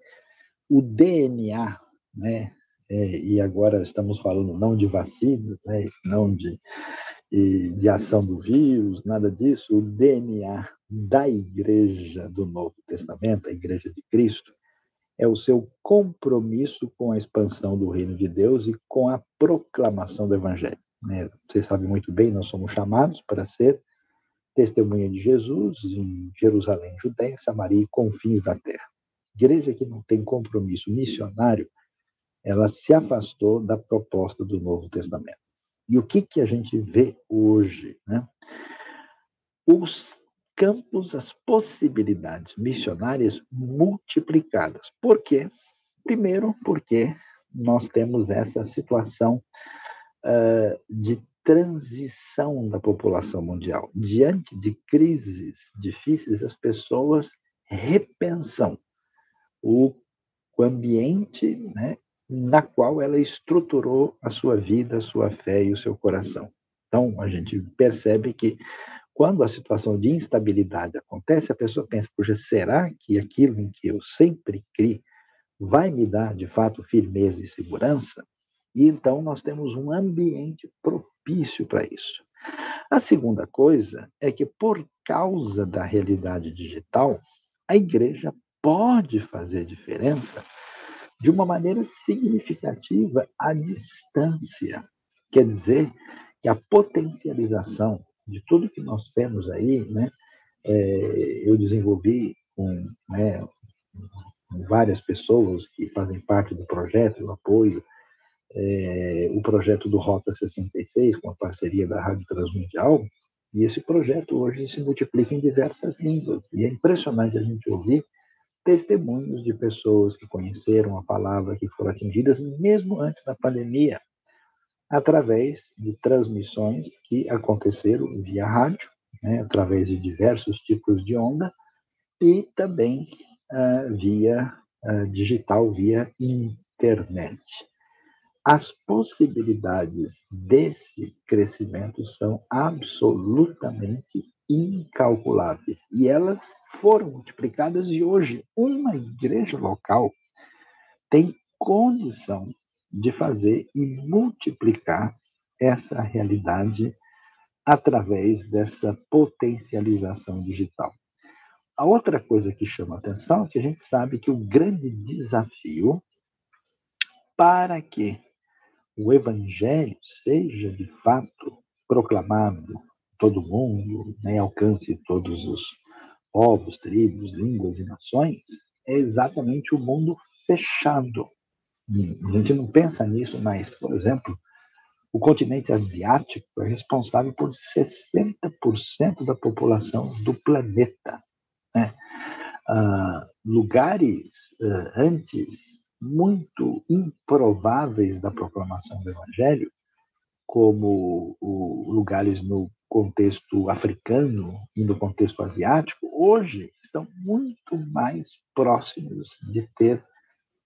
o DNA, né, é, e agora estamos falando não de vacina, né, não de e de ação do vírus, nada disso. O DNA da Igreja do Novo Testamento, a Igreja de Cristo, é o seu compromisso com a expansão do reino de Deus e com a proclamação do Evangelho. Né? Você sabe muito bem, nós somos chamados para ser testemunha de Jesus em Jerusalém, Judéia, Samaria e confins da terra. Igreja que não tem compromisso missionário, ela se afastou da proposta do Novo Testamento. E o que, que a gente vê hoje? Né? Os campos, as possibilidades missionárias multiplicadas. Por quê? Primeiro, porque nós temos essa situação uh, de transição da população mundial. Diante de crises difíceis, as pessoas repensam o, o ambiente né, na qual ela estruturou a sua vida, a sua fé e o seu coração. Então, a gente percebe que quando a situação de instabilidade acontece, a pessoa pensa, puxa, será que aquilo em que eu sempre criei vai me dar, de fato, firmeza e segurança? E então nós temos um ambiente propício para isso. A segunda coisa é que, por causa da realidade digital, a igreja pode fazer diferença de uma maneira significativa à distância. Quer dizer que a potencialização de tudo que nós temos aí, né, é, eu desenvolvi com né, várias pessoas que fazem parte do projeto, o apoio, é, o projeto do Rota 66, com a parceria da Rádio Transmundial, e esse projeto hoje se multiplica em diversas línguas. E é impressionante a gente ouvir testemunhos de pessoas que conheceram a palavra, que foram atingidas mesmo antes da pandemia, através de transmissões que aconteceram via rádio, né, através de diversos tipos de onda, e também uh, via uh, digital, via internet. As possibilidades desse crescimento são absolutamente incalculáveis e elas foram multiplicadas e hoje uma igreja local tem condição de fazer e multiplicar essa realidade através dessa potencialização digital. A outra coisa que chama atenção é que a gente sabe que o grande desafio para que o evangelho seja de fato proclamado todo mundo, né, alcance todos os povos, tribos, línguas e nações, é exatamente o mundo fechado. A gente não pensa nisso, mas, por exemplo, o continente asiático é responsável por 60% da população do planeta. Né? Ah, lugares ah, antes muito improváveis da proclamação do Evangelho, como o, lugares no contexto africano e no contexto asiático, hoje estão muito mais próximos de ter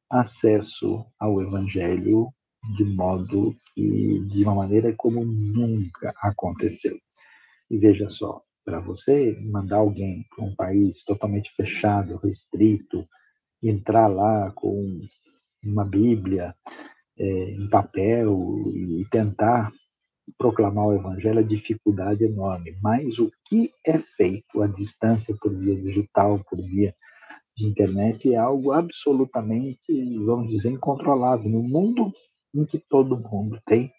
acesso ao Evangelho de modo que, de uma maneira como nunca aconteceu. E veja só, para você mandar alguém para um país totalmente fechado, restrito, entrar lá com uma Bíblia é, em papel e tentar proclamar o Evangelho, a dificuldade é enorme. Mas o que é feito à distância por via digital, por via de internet, é algo absolutamente, vamos dizer, incontrolável. No mundo em que todo mundo tem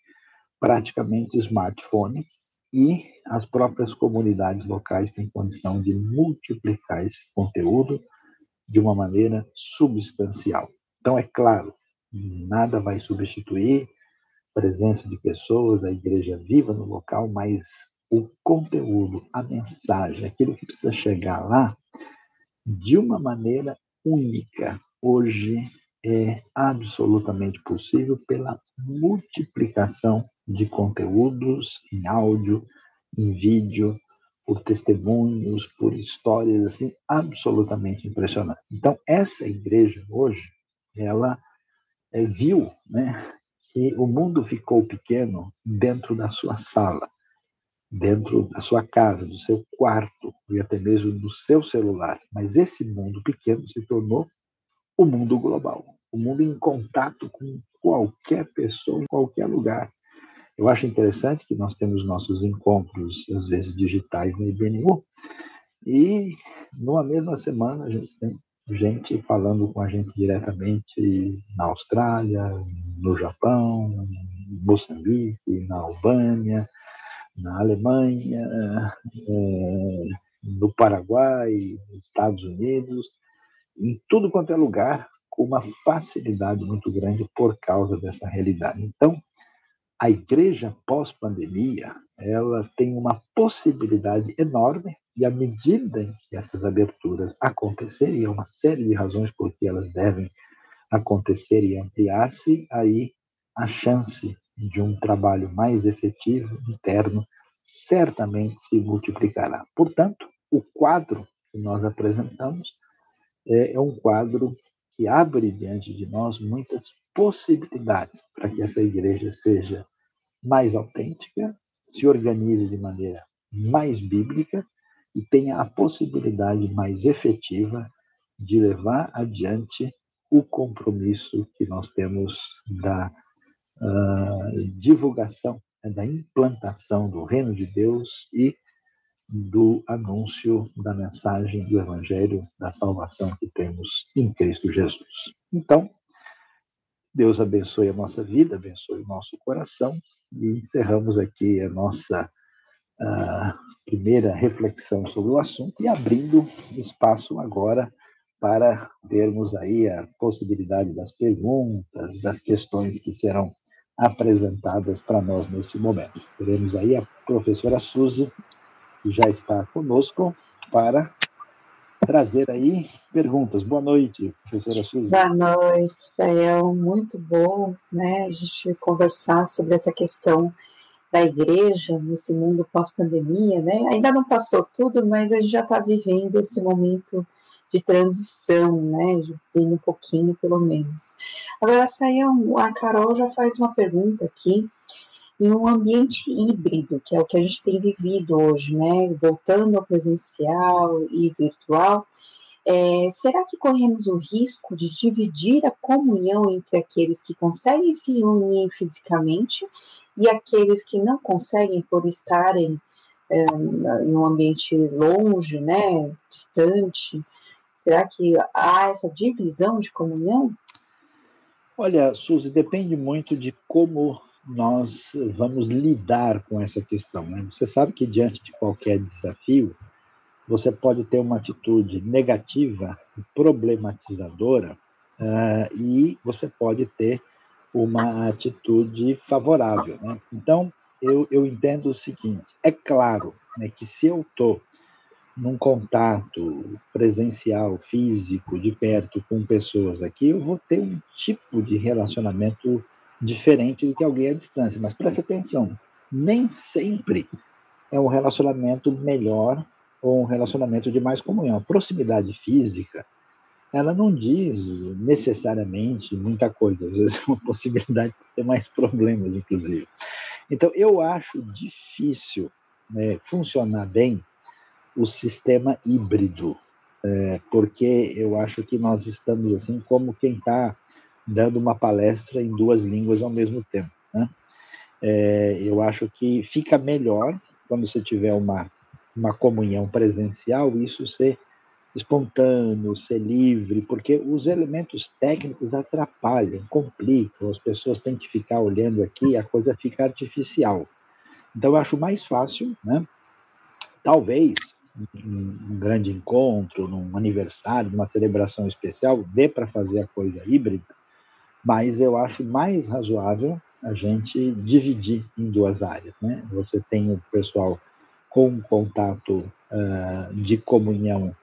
praticamente smartphone e as próprias comunidades locais têm condição de multiplicar esse conteúdo de uma maneira substancial. Então, é claro, nada vai substituir presença de pessoas, a igreja viva no local, mas o conteúdo, a mensagem, aquilo que precisa chegar lá, de uma maneira única, hoje é absolutamente possível pela multiplicação de conteúdos em áudio, em vídeo, por testemunhos, por histórias assim absolutamente impressionantes. Então essa igreja hoje, ela é, viu, né, que o mundo ficou pequeno dentro da sua sala, dentro da sua casa, do seu quarto e até mesmo do seu celular. Mas esse mundo pequeno se tornou o mundo global, o mundo em contato com qualquer pessoa, em qualquer lugar. Eu acho interessante que nós temos nossos encontros, às vezes digitais no IBNU, e numa mesma semana a gente tem gente falando com a gente diretamente na Austrália, no Japão, em Moçambique, na Albânia, na Alemanha, é, no Paraguai, nos Estados Unidos, em tudo quanto é lugar, com uma facilidade muito grande por causa dessa realidade. Então, a igreja pós-pandemia, ela tem uma possibilidade enorme e à medida em que essas aberturas acontecerem, e uma série de razões por que elas devem acontecer e ampliar-se, aí a chance de um trabalho mais efetivo, interno, certamente se multiplicará. Portanto, o quadro que nós apresentamos é, é um quadro que abre diante de nós muitas possibilidades para que essa igreja seja mais autêntica, se organize de maneira mais bíblica e tenha a possibilidade mais efetiva de levar adiante o compromisso que nós temos da uh, divulgação, né, da implantação do reino de Deus e do anúncio da mensagem do Evangelho da salvação que temos em Cristo Jesus. Então, Deus abençoe a nossa vida, abençoe o nosso coração e encerramos aqui a nossa uh, primeira reflexão sobre o assunto e abrindo espaço agora para termos aí a possibilidade das perguntas, das questões que serão apresentadas para nós nesse momento. Teremos aí a professora Suzy que já está conosco para trazer aí perguntas. Boa noite, professora Suzy. Boa noite, Sael. Muito bom né, a gente conversar sobre essa questão da igreja nesse mundo pós-pandemia, né? Ainda não passou tudo, mas a gente já está vivendo esse momento de transição, né? De um pouquinho, pelo menos. Agora, Sayão, a Carol já faz uma pergunta aqui em um ambiente híbrido, que é o que a gente tem vivido hoje, né? Voltando ao presencial e virtual. É, será que corremos o risco de dividir a comunhão entre aqueles que conseguem se unir fisicamente e aqueles que não conseguem por estarem é, em um ambiente longe, né, distante? Será que há essa divisão de comunhão? Olha, Suzy, depende muito de como nós vamos lidar com essa questão. Né? Você sabe que diante de qualquer desafio, você pode ter uma atitude negativa, problematizadora, uh, e você pode ter uma atitude favorável. Né? Então, eu, eu entendo o seguinte: é claro né, que se eu estou num contato presencial, físico, de perto com pessoas aqui, eu vou ter um tipo de relacionamento diferente do que alguém à distância. Mas preste atenção, nem sempre é um relacionamento melhor ou um relacionamento de mais comunhão. A proximidade física, ela não diz necessariamente muita coisa, às vezes é uma *laughs* possibilidade de ter mais problemas, inclusive. Então, eu acho difícil né, funcionar bem o sistema híbrido, é, porque eu acho que nós estamos assim como quem está dando uma palestra em duas línguas ao mesmo tempo. Né? É, eu acho que fica melhor quando você tiver uma, uma comunhão presencial, isso ser espontâneo, ser livre, porque os elementos técnicos atrapalham, complicam, as pessoas têm que ficar olhando aqui, a coisa fica artificial. Então, eu acho mais fácil, né? Talvez um grande encontro, num aniversário, numa celebração especial, dê para fazer a coisa híbrida, mas eu acho mais razoável a gente dividir em duas áreas. Né? Você tem o pessoal com contato uh, de comunhão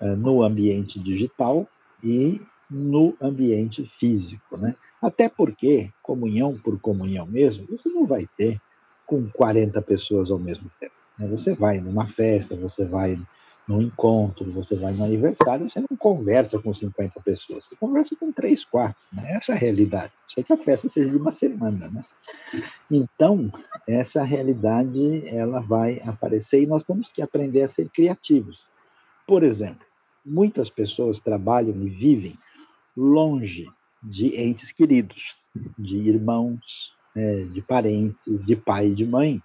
no ambiente digital e no ambiente físico. Né? Até porque, comunhão por comunhão mesmo, você não vai ter com 40 pessoas ao mesmo tempo. Né? Você vai numa festa, você vai num encontro, você vai no aniversário, você não conversa com 50 pessoas, você conversa com 3, 4, né? Essa é a realidade. Sei que a festa seja de uma semana, né? Então, essa realidade, ela vai aparecer e nós temos que aprender a ser criativos. Por exemplo, muitas pessoas trabalham e vivem longe de entes queridos, de irmãos, né, de parentes, de pai e de mãe,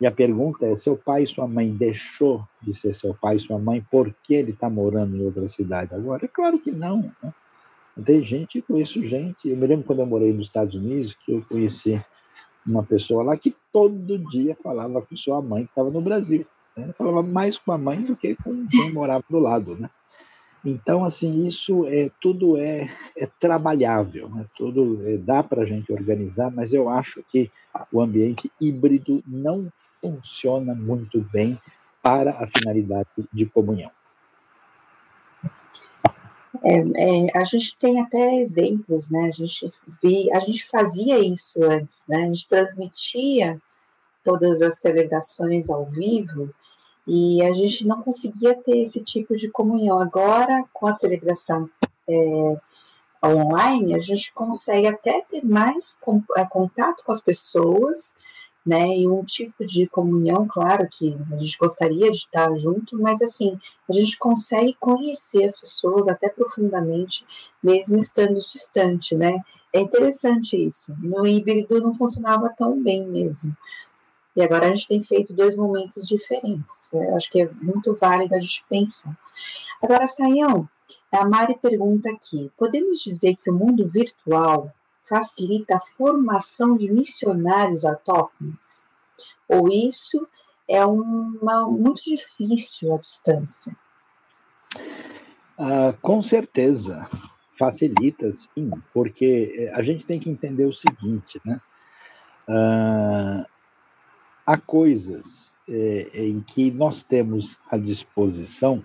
e a pergunta é: seu pai e sua mãe deixou de ser seu pai e sua mãe porque ele está morando em outra cidade agora? É claro que não. Né? Tem gente, conheço gente. Eu me lembro quando eu morei nos Estados Unidos que eu conheci uma pessoa lá que todo dia falava com sua mãe que estava no Brasil. Né? Falava mais com a mãe do que com quem morava do lado, né? Então, assim, isso é tudo é, é trabalhável, né? tudo é, dá para a gente organizar, mas eu acho que o ambiente híbrido não funciona muito bem para a finalidade de comunhão. É, é, a gente tem até exemplos, né? A gente vi, a gente fazia isso antes, né? A gente transmitia todas as celebrações ao vivo e a gente não conseguia ter esse tipo de comunhão. Agora, com a celebração é, online, a gente consegue até ter mais é, contato com as pessoas né? E um tipo de comunhão, claro que a gente gostaria de estar junto, mas assim, a gente consegue conhecer as pessoas até profundamente, mesmo estando distante, né? É interessante isso. No híbrido não funcionava tão bem mesmo. E agora a gente tem feito dois momentos diferentes. Eu acho que é muito válido a gente pensar. Agora, Saião, a Mari pergunta aqui: podemos dizer que o mundo virtual facilita a formação de missionários autóctones? Ou isso é uma, muito difícil à distância? Ah, com certeza, facilita sim, porque eh, a gente tem que entender o seguinte, né? Ah, há coisas é, em que nós temos à disposição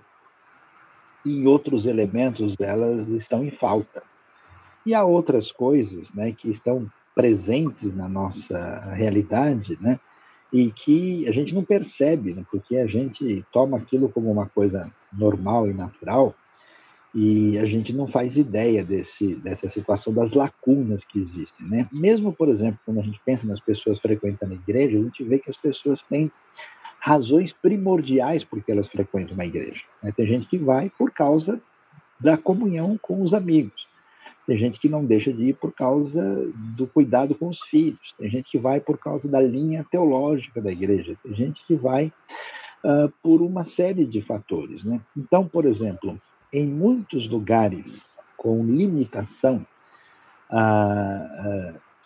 e outros elementos delas estão em falta. E há outras coisas né, que estão presentes na nossa realidade, né, e que a gente não percebe, né, porque a gente toma aquilo como uma coisa normal e natural, e a gente não faz ideia desse, dessa situação das lacunas que existem, né? Mesmo, por exemplo, quando a gente pensa nas pessoas frequentando a igreja, a gente vê que as pessoas têm razões primordiais porque elas frequentam uma igreja. Né? Tem gente que vai por causa da comunhão com os amigos. Tem gente que não deixa de ir por causa do cuidado com os filhos. Tem gente que vai por causa da linha teológica da igreja. Tem gente que vai uh, por uma série de fatores. Né? Então, por exemplo, em muitos lugares com limitação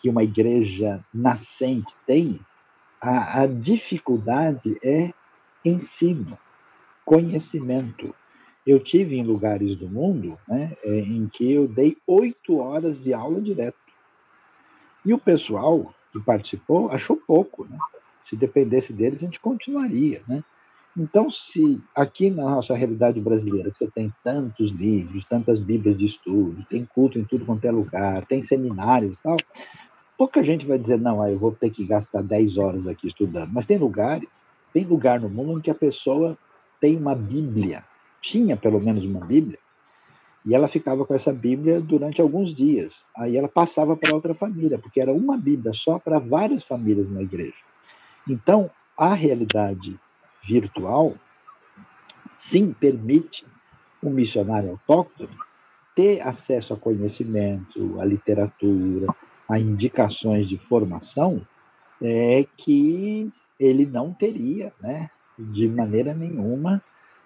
que uma igreja nascente tem, a, a dificuldade é ensino, conhecimento. Eu tive em lugares do mundo né, é, em que eu dei oito horas de aula direto. E o pessoal que participou achou pouco. Né? Se dependesse deles, a gente continuaria. Né? Então, se aqui na nossa realidade brasileira você tem tantos livros, tantas bíblias de estudo, tem culto em tudo quanto é lugar, tem seminários e tal, pouca gente vai dizer, não, eu vou ter que gastar 10 horas aqui estudando. Mas tem lugares, tem lugar no mundo em que a pessoa tem uma Bíblia, tinha pelo menos uma Bíblia, e ela ficava com essa Bíblia durante alguns dias. Aí ela passava para outra família, porque era uma Bíblia só para várias famílias na igreja. Então, a realidade virtual, sim, permite um missionário autóctone ter acesso a conhecimento, a literatura, a indicações de formação é, que ele não teria, né, de maneira nenhuma,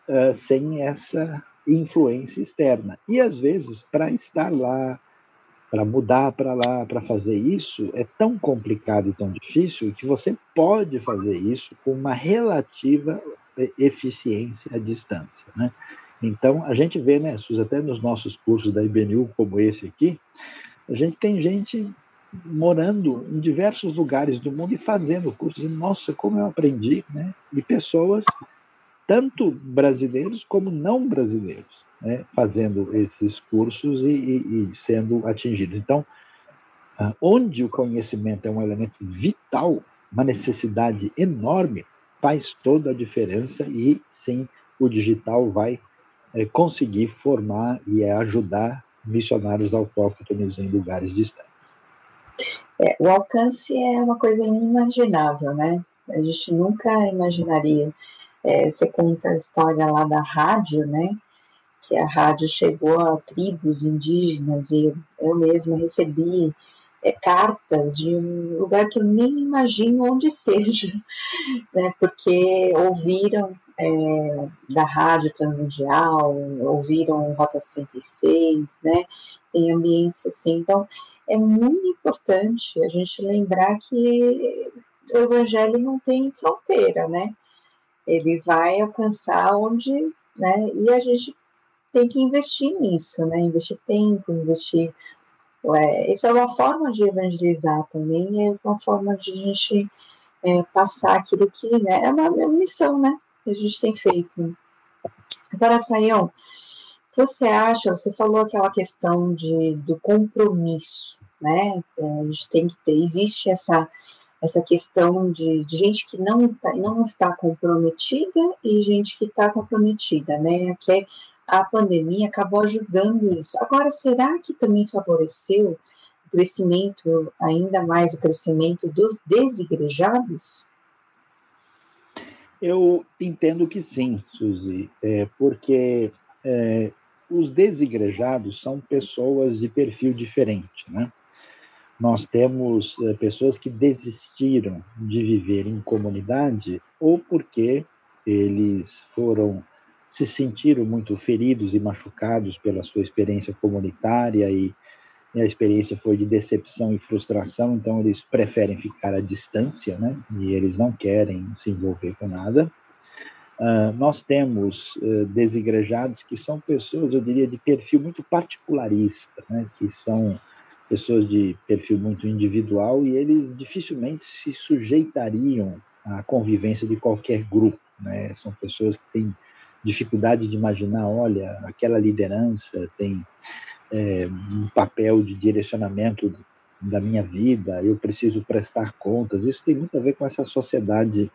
uh, sem essa influência externa. E às vezes, para estar lá, para mudar para lá, para fazer isso, é tão complicado e tão difícil que você pode fazer isso com uma relativa eficiência à distância. Né? Então, a gente vê, né, Suzy, até nos nossos cursos da IBNU, como esse aqui, a gente tem gente morando em diversos lugares do mundo e fazendo cursos. E, nossa, como eu aprendi, né? E pessoas, tanto brasileiros como não brasileiros né, fazendo esses cursos e, e, e sendo atingidos. Então, ah, onde o conhecimento é um elemento vital, uma necessidade enorme, faz toda a diferença e sim, o digital vai é, conseguir formar e ajudar missionários autóctones em lugares distantes. É, o alcance é uma coisa inimaginável, né? A gente nunca imaginaria. É, você conta a história lá da rádio, né? Que a rádio chegou a tribos indígenas e eu, mesma recebi é, cartas de um lugar que eu nem imagino onde *laughs* seja, né, porque ouviram é, da rádio transmundial, ouviram Rota 66, né, em ambientes assim. Então, é muito importante a gente lembrar que o evangelho não tem fronteira, né? Ele vai alcançar onde, né? E a gente tem que investir nisso, né? Investir tempo, investir. É, isso é uma forma de evangelizar também, é uma forma de a gente é, passar aquilo que né, é uma, é uma missão, né? Que a gente tem feito. Agora, Saião, você acha, você falou aquela questão de, do compromisso, né? É, a gente tem que ter, existe essa, essa questão de, de gente que não, tá, não está comprometida e gente que está comprometida, né? Que é a pandemia acabou ajudando isso. Agora, será que também favoreceu o crescimento, ainda mais o crescimento dos desigrejados? Eu entendo que sim, Suzy, é, porque é, os desigrejados são pessoas de perfil diferente, né? Nós temos é, pessoas que desistiram de viver em comunidade ou porque eles foram se sentiram muito feridos e machucados pela sua experiência comunitária e, e, a experiência foi de decepção e frustração, então eles preferem ficar à distância, né? E eles não querem se envolver com nada. Uh, nós temos uh, desigrejados que são pessoas, eu diria, de perfil muito particularista, né? Que são pessoas de perfil muito individual e eles dificilmente se sujeitariam à convivência de qualquer grupo, né? São pessoas que têm dificuldade de imaginar, olha, aquela liderança tem é, um papel de direcionamento da minha vida, eu preciso prestar contas. Isso tem muito a ver com essa sociedade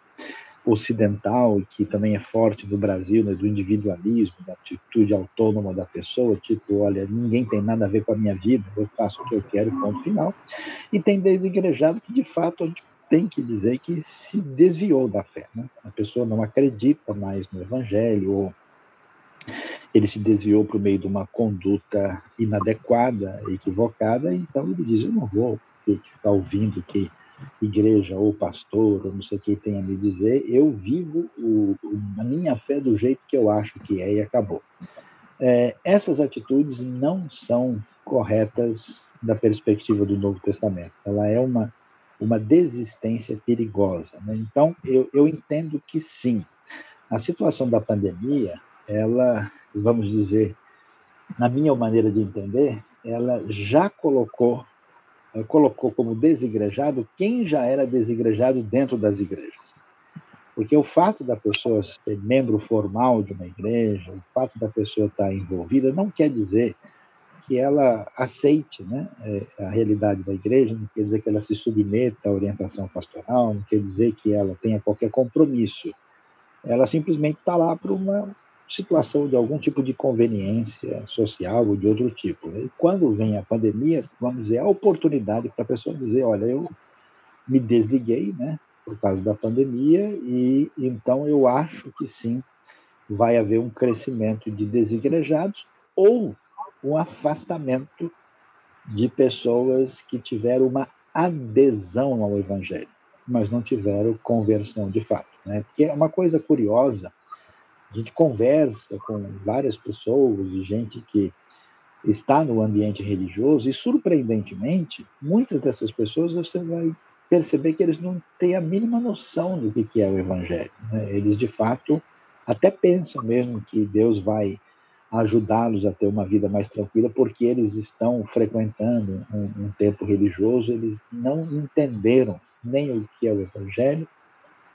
ocidental, que também é forte no Brasil, né, do individualismo, da atitude autônoma da pessoa, tipo, olha, ninguém tem nada a ver com a minha vida, eu faço o que eu quero, ponto final. E tem desigrejado que, de fato, a gente tem que dizer que se desviou da fé. Né? A pessoa não acredita mais no evangelho, ou ele se desviou por meio de uma conduta inadequada, equivocada, então ele diz: Eu não vou ficar ouvindo que igreja ou pastor, ou não sei quem tem a me dizer, eu vivo o, a minha fé do jeito que eu acho que é e acabou. É, essas atitudes não são corretas da perspectiva do Novo Testamento. Ela é uma, uma desistência perigosa. Né? Então, eu, eu entendo que sim, a situação da pandemia, ela, vamos dizer, na minha maneira de entender, ela já colocou eh, colocou como desigrejado quem já era desigrejado dentro das igrejas. Porque o fato da pessoa ser membro formal de uma igreja, o fato da pessoa estar envolvida, não quer dizer que ela aceite né, eh, a realidade da igreja, não quer dizer que ela se submeta à orientação pastoral, não quer dizer que ela tenha qualquer compromisso. Ela simplesmente está lá por uma situação de algum tipo de conveniência social ou de outro tipo. E quando vem a pandemia, vamos dizer, a oportunidade para a pessoa dizer, olha, eu me desliguei, né, por causa da pandemia, e então eu acho que sim, vai haver um crescimento de desigrejados ou um afastamento de pessoas que tiveram uma adesão ao evangelho, mas não tiveram conversão de fato, né? Porque é uma coisa curiosa a gente conversa com várias pessoas e gente que está no ambiente religioso e, surpreendentemente, muitas dessas pessoas você vai perceber que eles não têm a mínima noção do que é o Evangelho. Né? Eles, de fato, até pensam mesmo que Deus vai ajudá-los a ter uma vida mais tranquila porque eles estão frequentando um, um tempo religioso, eles não entenderam nem o que é o Evangelho,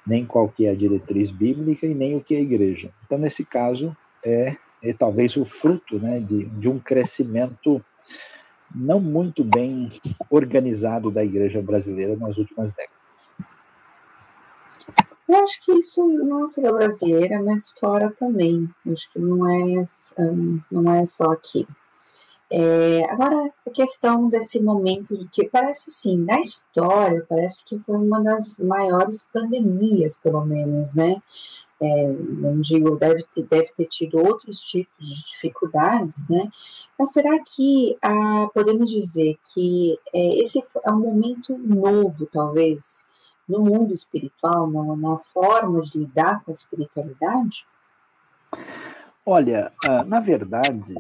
nem qual que é a diretriz bíblica e nem o que é a igreja. Então, nesse caso, é, é talvez o fruto né, de, de um crescimento não muito bem organizado da igreja brasileira nas últimas décadas. Eu acho que isso não só da brasileira, mas fora também. acho que não é, não é só aqui. É, agora, a questão desse momento que parece assim, na história, parece que foi uma das maiores pandemias, pelo menos, né? É, não digo, deve ter, deve ter tido outros tipos de dificuldades, né? Mas será que ah, podemos dizer que é, esse é um momento novo, talvez, no mundo espiritual, na, na forma de lidar com a espiritualidade? Olha, ah, na verdade,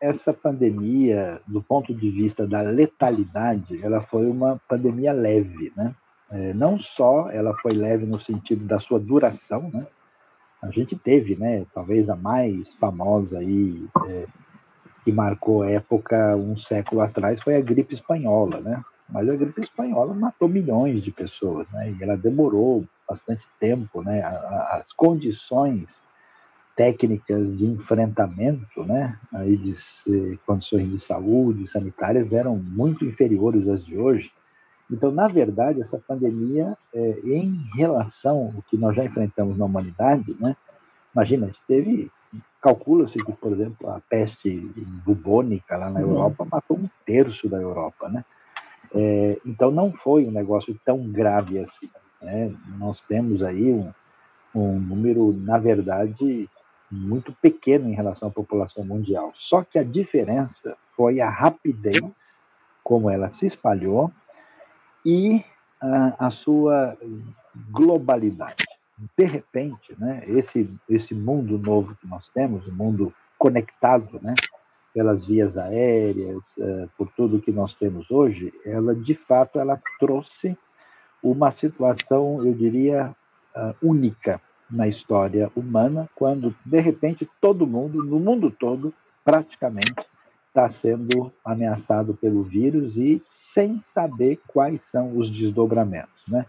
essa pandemia, do ponto de vista da letalidade, ela foi uma pandemia leve, né? É, não só ela foi leve no sentido da sua duração, né? A gente teve, né, talvez a mais famosa aí, é, que marcou época um século atrás, foi a gripe espanhola, né? Mas a gripe espanhola matou milhões de pessoas, né? E ela demorou bastante tempo, né? As condições técnicas de enfrentamento, né, aí de condições de saúde sanitárias eram muito inferiores às de hoje. Então, na verdade, essa pandemia, é, em relação ao que nós já enfrentamos na humanidade, né, imagina, a gente teve, calcula-se que, por exemplo, a peste bubônica lá na uhum. Europa matou um terço da Europa, né? É, então, não foi um negócio tão grave assim. Né? Nós temos aí um, um número, na verdade, muito pequeno em relação à população mundial. Só que a diferença foi a rapidez como ela se espalhou e a, a sua globalidade. De repente, né, esse, esse mundo novo que nós temos, o um mundo conectado, né, pelas vias aéreas, uh, por tudo que nós temos hoje, ela de fato ela trouxe uma situação, eu diria, uh, única na história humana, quando, de repente, todo mundo, no mundo todo, praticamente, está sendo ameaçado pelo vírus e sem saber quais são os desdobramentos. Né?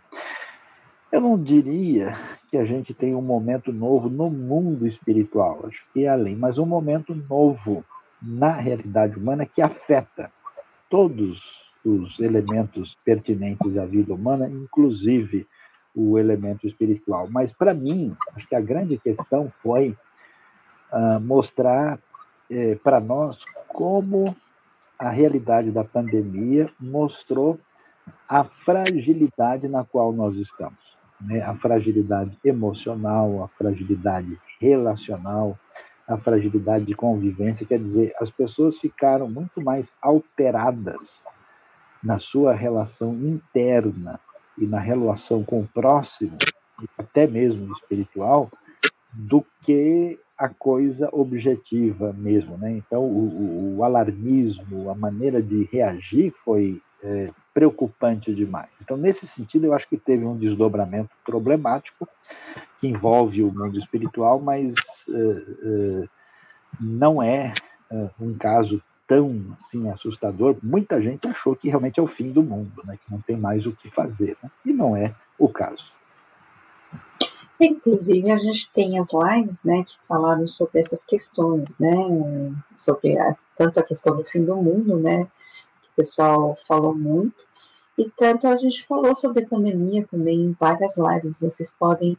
Eu não diria que a gente tem um momento novo no mundo espiritual, acho que é além, mas um momento novo na realidade humana que afeta todos os elementos pertinentes à vida humana, inclusive o elemento espiritual. Mas, para mim, acho que a grande questão foi uh, mostrar eh, para nós como a realidade da pandemia mostrou a fragilidade na qual nós estamos. Né? A fragilidade emocional, a fragilidade relacional, a fragilidade de convivência. Quer dizer, as pessoas ficaram muito mais alteradas na sua relação interna e na relação com o próximo, até mesmo espiritual, do que a coisa objetiva mesmo, né? Então o, o alarmismo, a maneira de reagir foi é, preocupante demais. Então nesse sentido eu acho que teve um desdobramento problemático que envolve o mundo espiritual, mas é, é, não é, é um caso tão assim, assustador. Muita gente achou que realmente é o fim do mundo, né? Que não tem mais o que fazer, né? E não é o caso. Inclusive, a gente tem as lives, né, que falaram sobre essas questões, né, sobre a, tanto a questão do fim do mundo, né, que o pessoal falou muito, e tanto a gente falou sobre pandemia também em várias lives. Vocês podem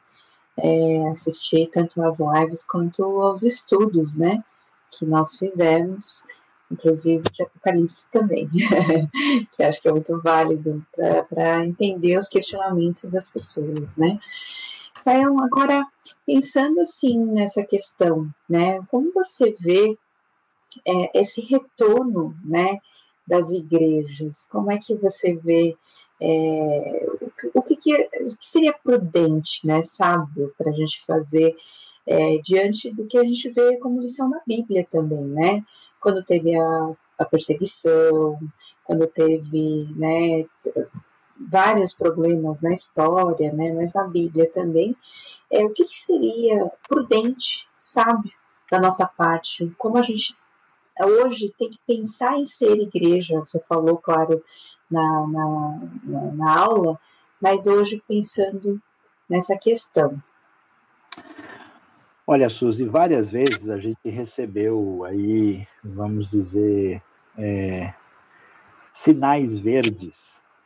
é, assistir tanto as lives quanto aos estudos, né, que nós fizemos, inclusive de Apocalipse também, *laughs* que acho que é muito válido para entender os questionamentos das pessoas, né. Sayão, agora pensando assim nessa questão, né? Como você vê é, esse retorno, né, das igrejas? Como é que você vê é, o, que, que, é, o, que, seria prudente, né, sábio, para a gente fazer é, diante do que a gente vê como lição na Bíblia também, né? Quando teve a, a perseguição, quando teve, né, vários problemas na história, né, mas na Bíblia também, é, o que, que seria prudente, sábio da nossa parte, como a gente hoje tem que pensar em ser igreja, você falou, claro, na, na, na, na aula, mas hoje pensando nessa questão. Olha, Suzy, várias vezes a gente recebeu aí, vamos dizer, é, sinais verdes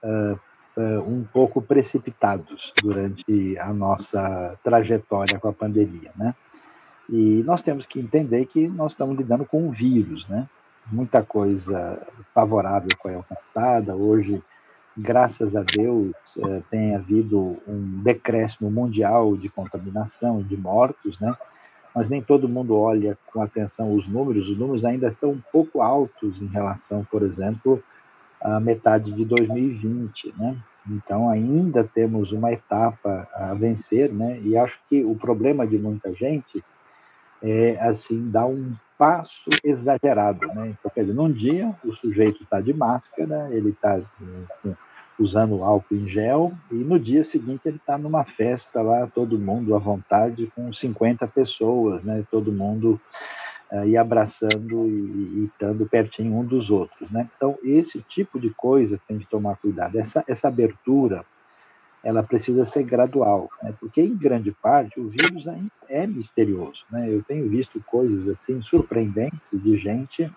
uh, uh, um pouco precipitados durante a nossa trajetória com a pandemia, né? E nós temos que entender que nós estamos lidando com um vírus, né? Muita coisa favorável foi alcançada. Hoje, graças a Deus, uh, tem havido um decréscimo mundial de contaminação e de mortos, né? Mas nem todo mundo olha com atenção os números. Os números ainda estão um pouco altos em relação, por exemplo, a metade de 2020, né? Então ainda temos uma etapa a vencer, né? E acho que o problema de muita gente é assim dar um passo exagerado, né? Então, quer dizer, num dia o sujeito está de máscara, ele está usando álcool em gel e no dia seguinte ele está numa festa lá, todo mundo à vontade com 50 pessoas, né? Todo mundo uh, e abraçando e, estando pertinho um dos outros, né? Então esse tipo de coisa tem que tomar cuidado. Essa essa abertura, ela precisa ser gradual, né? Porque em grande parte o vírus ainda é misterioso, né? Eu tenho visto coisas assim surpreendentes de gente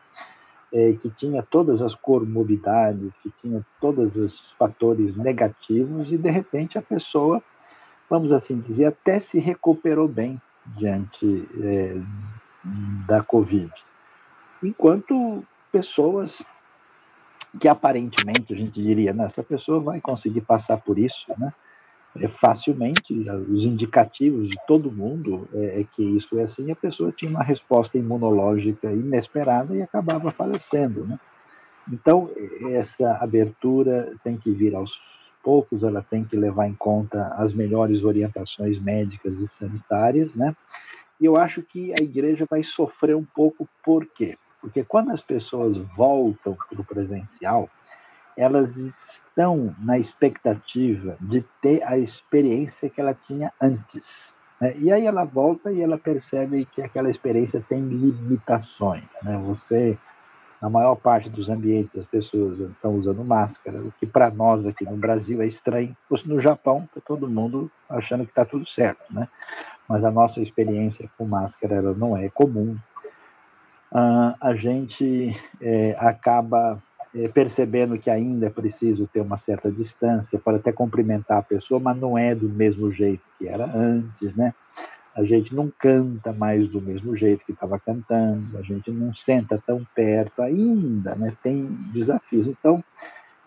é, que tinha todas as comorbidades, que tinha todos os fatores negativos e de repente a pessoa, vamos assim dizer, até se recuperou bem diante é, da Covid. Enquanto pessoas que aparentemente a gente diria, né, essa pessoa vai conseguir passar por isso, né? É, facilmente, os indicativos de todo mundo é, é, que isso é assim, a pessoa tinha uma resposta imunológica inesperada e acabava falecendo, né? Então, essa abertura tem que vir aos poucos, ela tem que levar em conta as melhores orientações médicas e sanitárias, né? E eu acho que a igreja vai sofrer um pouco, por quê? Porque quando as pessoas voltam para o presencial, elas estão na expectativa de ter a experiência que ela tinha antes. Né? E aí ela volta e ela percebe que aquela experiência tem limitações. Né? Você, na maior parte dos ambientes, as pessoas estão usando máscara, o que para nós aqui no Brasil é estranho. No Japão, está todo mundo achando que está tudo certo. Né? mas a nossa experiência com máscara ela não é comum. Uh, a gente é, acaba é, percebendo que ainda é preciso ter uma certa distância para até cumprimentar a pessoa, mas não é do mesmo jeito que era antes, né? A gente não canta mais do mesmo jeito que estava cantando, a gente não senta tão perto ainda, né? Tem desafios. Então,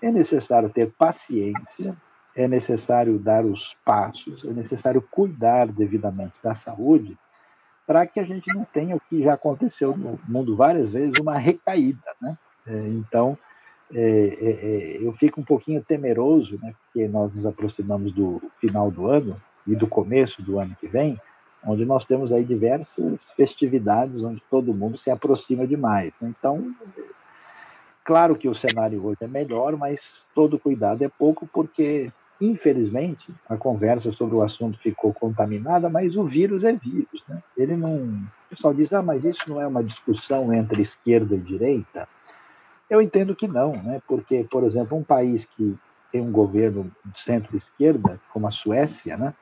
é necessário ter paciência, é necessário dar os passos, é necessário cuidar devidamente da saúde para que a gente não tenha o que já aconteceu no mundo várias vezes, uma recaída, né? É, então, é, é, é, eu fico um pouquinho temeroso, né, porque nós nos aproximamos do final do ano e do começo do ano que vem, onde nós temos aí diversas festividades onde todo mundo se aproxima demais. Né? Então, claro que o cenário hoje é melhor, mas todo cuidado é pouco, porque, infelizmente, a conversa sobre o assunto ficou contaminada, mas o vírus é vírus. Né? Ele não. O pessoal diz, ah, mas isso não é uma discussão entre esquerda e direita. Eu entendo que não, né? porque, por exemplo, um país que tem um governo de centro-esquerda, como a Suécia, né?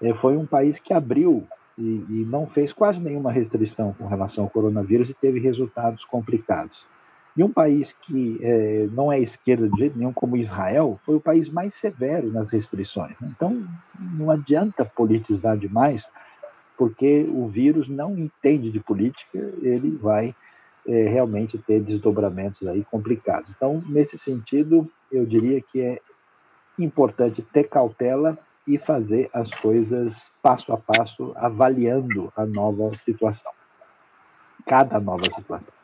É, foi um país que abriu e, e, não fez quase nenhuma restrição com relação ao coronavírus e teve resultados complicados. E um país que é, não é esquerda de jeito nenhum, como Israel, foi o país mais severo nas restrições. Né? Então, não adianta politizar demais, porque o vírus não entende de política, ele vai é, realmente ter desdobramentos aí complicados. Então, nesse sentido, eu diria que é importante ter cautela e fazer as coisas passo a passo, avaliando a nova situação, cada nova situação.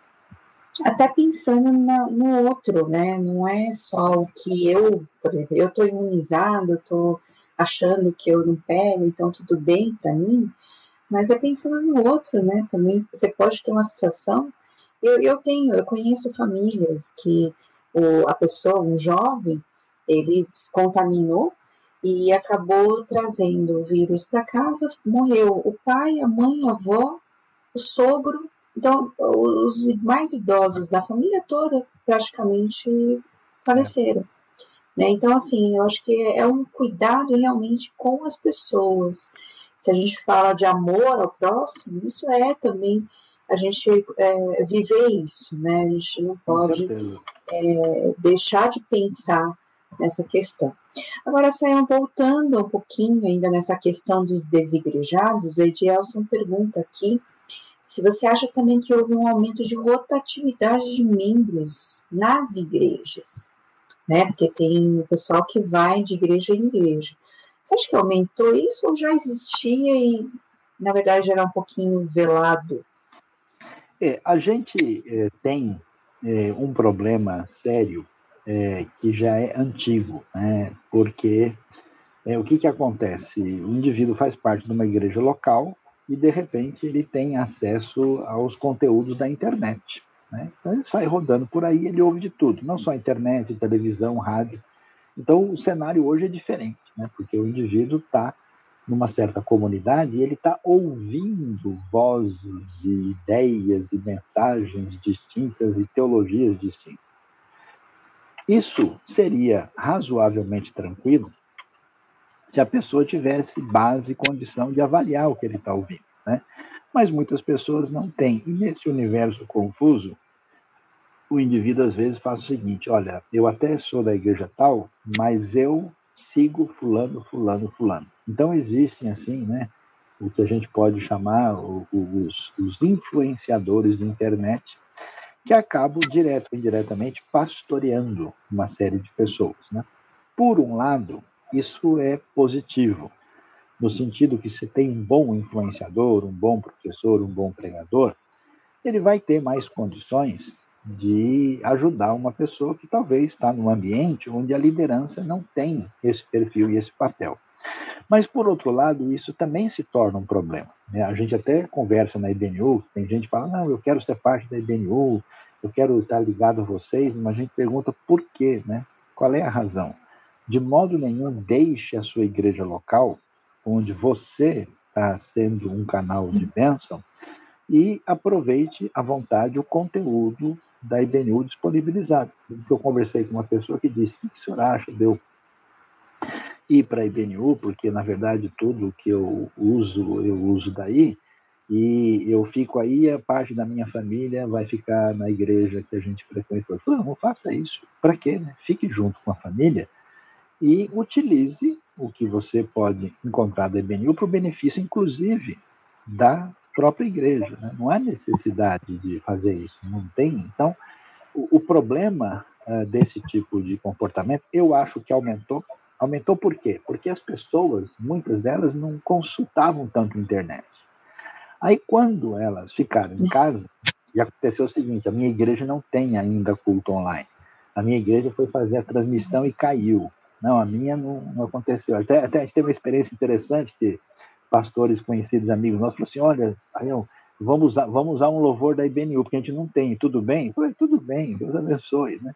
Até pensando na, no outro, né? Não é só o que eu, por exemplo, eu estou imunizado, estou achando que eu não pego, então tudo bem para mim, mas é pensando no outro, né? Também você pode ter uma situação eu, eu tenho, eu conheço famílias que o, a pessoa, um jovem, ele se contaminou e acabou trazendo o vírus para casa, morreu o pai, a mãe, a avó, o sogro, então os mais idosos da família toda praticamente faleceram. Né? Então, assim, eu acho que é um cuidado realmente com as pessoas. Se a gente fala de amor ao próximo, isso é também a gente é, viver isso, né? A gente não pode é, deixar de pensar nessa questão. Agora, saiam voltando um pouquinho ainda nessa questão dos desigrejados, o Edielson pergunta aqui se você acha também que houve um aumento de rotatividade de membros nas igrejas, né? Porque tem o pessoal que vai de igreja em igreja. Você acha que aumentou isso ou já existia e, na verdade, era um pouquinho velado? É, a gente é, tem é, um problema sério é, que já é antigo, né? porque é, o que, que acontece? O indivíduo faz parte de uma igreja local e, de repente, ele tem acesso aos conteúdos da internet. Né? Então, ele sai rodando por aí, ele ouve de tudo, não só internet, televisão, rádio. Então, o cenário hoje é diferente, né? porque o indivíduo está numa certa comunidade e ele está ouvindo vozes e ideias e mensagens distintas e teologias distintas. Isso seria razoavelmente tranquilo se a pessoa tivesse base e condição de avaliar o que ele está ouvindo, né? Mas muitas pessoas não têm. E nesse universo confuso, o indivíduo às vezes faz o seguinte: olha, eu até sou da igreja tal, mas eu sigo fulano, fulano, fulano. Então existem assim, né, o que a gente pode chamar os, os influenciadores de internet, que acabam direto ou indiretamente pastoreando uma série de pessoas, né? Por um lado, isso é positivo, no sentido que se tem um bom influenciador, um bom professor, um bom pregador, ele vai ter mais condições de ajudar uma pessoa que talvez está num ambiente onde a liderança não tem esse perfil e esse papel. Mas, por outro lado, isso também se torna um problema. Né? A gente até conversa na IBNU, tem gente que fala, não, eu quero ser parte da IBNU, eu quero estar ligado a vocês, mas a gente pergunta por quê, né? Qual é a razão? De modo nenhum, deixe a sua igreja local, onde você está sendo um canal de bênção, e aproveite à vontade o conteúdo da IBNU disponibilizado. Eu conversei com uma pessoa que disse: o que o senhor acha de eu ir para a IBNU? Porque, na verdade, tudo que eu uso, eu uso daí. e eu fico aí, a parte da minha família vai ficar na igreja que a gente frequentou. Eu falei, não faça isso. Para quê? Né? Fique junto com a família e utilize o que você pode encontrar da IBNU para o benefício, inclusive, da própria igreja. Né? Não há necessidade de fazer isso, não tem. Então, o, o problema uh, desse tipo de comportamento, eu acho que aumentou. Aumentou por quê? Porque as pessoas, muitas delas, não consultavam tanto a internet. Aí, quando elas ficaram em casa, e aconteceu o seguinte: a minha igreja não tem ainda culto online. A minha igreja foi fazer a transmissão e caiu. Não, a minha não, não aconteceu. Até, até, a gente teve uma experiência interessante que pastores conhecidos, amigos nossos, falaram assim, olha, vamos usar, vamos usar um louvor da IBNU, porque a gente não tem, tudo bem? Eu falei, tudo bem, Deus abençoe, né?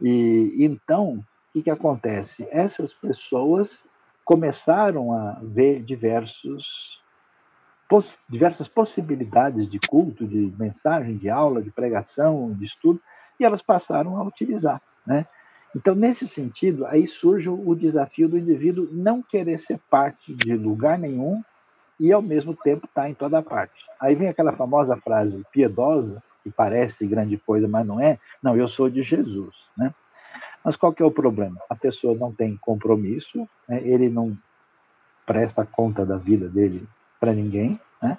E então, o que, que acontece? Essas pessoas começaram a ver diversos, poss, diversas possibilidades de culto, de mensagem, de aula, de pregação, de estudo, e elas passaram a utilizar, né? Então, nesse sentido, aí surge o desafio do indivíduo não querer ser parte de lugar nenhum e, ao mesmo tempo, estar tá em toda parte. Aí vem aquela famosa frase piedosa, que parece grande coisa, mas não é. Não, eu sou de Jesus, né? Mas qual que é o problema? A pessoa não tem compromisso, né? ele não presta conta da vida dele para ninguém, né?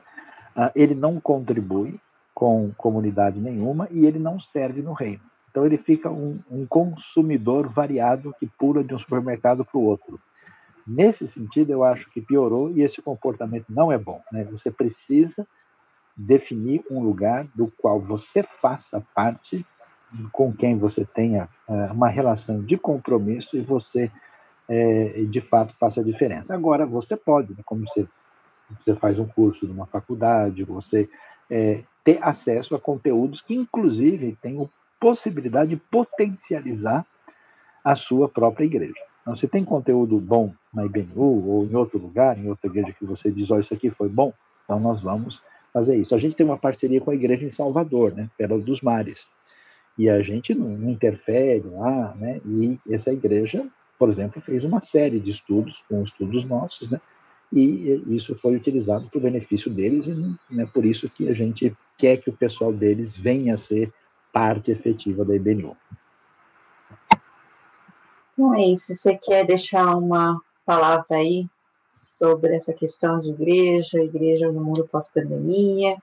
Ah, ele não contribui com comunidade nenhuma e ele não serve no reino. Então ele fica um, um consumidor variado que pula de um supermercado para o outro. Nesse sentido, eu acho que piorou e esse comportamento não é bom. Né? Você precisa definir um lugar do qual você faça parte, com quem você tenha uh, uma relação de compromisso e você, uh, de fato, faça a diferença. Agora, você pode, né? como você, você faz um curso numa faculdade, você uh, ter acesso a conteúdos que, inclusive, têm o possibilidade de potencializar a sua própria igreja. Então, se tem conteúdo bom na IBNU ou em outro lugar, em outra igreja que você diz, olha, isso aqui foi bom, então nós vamos fazer isso. A gente tem uma parceria com a igreja em Salvador, né, Pérola dos Mares, e a gente não, interfere lá, né, e essa igreja, por exemplo, fez uma série de estudos com estudos nossos, né, e isso foi utilizado para o benefício deles, e é por isso que a gente quer que o pessoal deles venha a ser parte efetiva da IBNU. Então é isso. Você quer deixar uma palavra aí sobre essa questão de igreja, igreja no mundo pós-pandemia,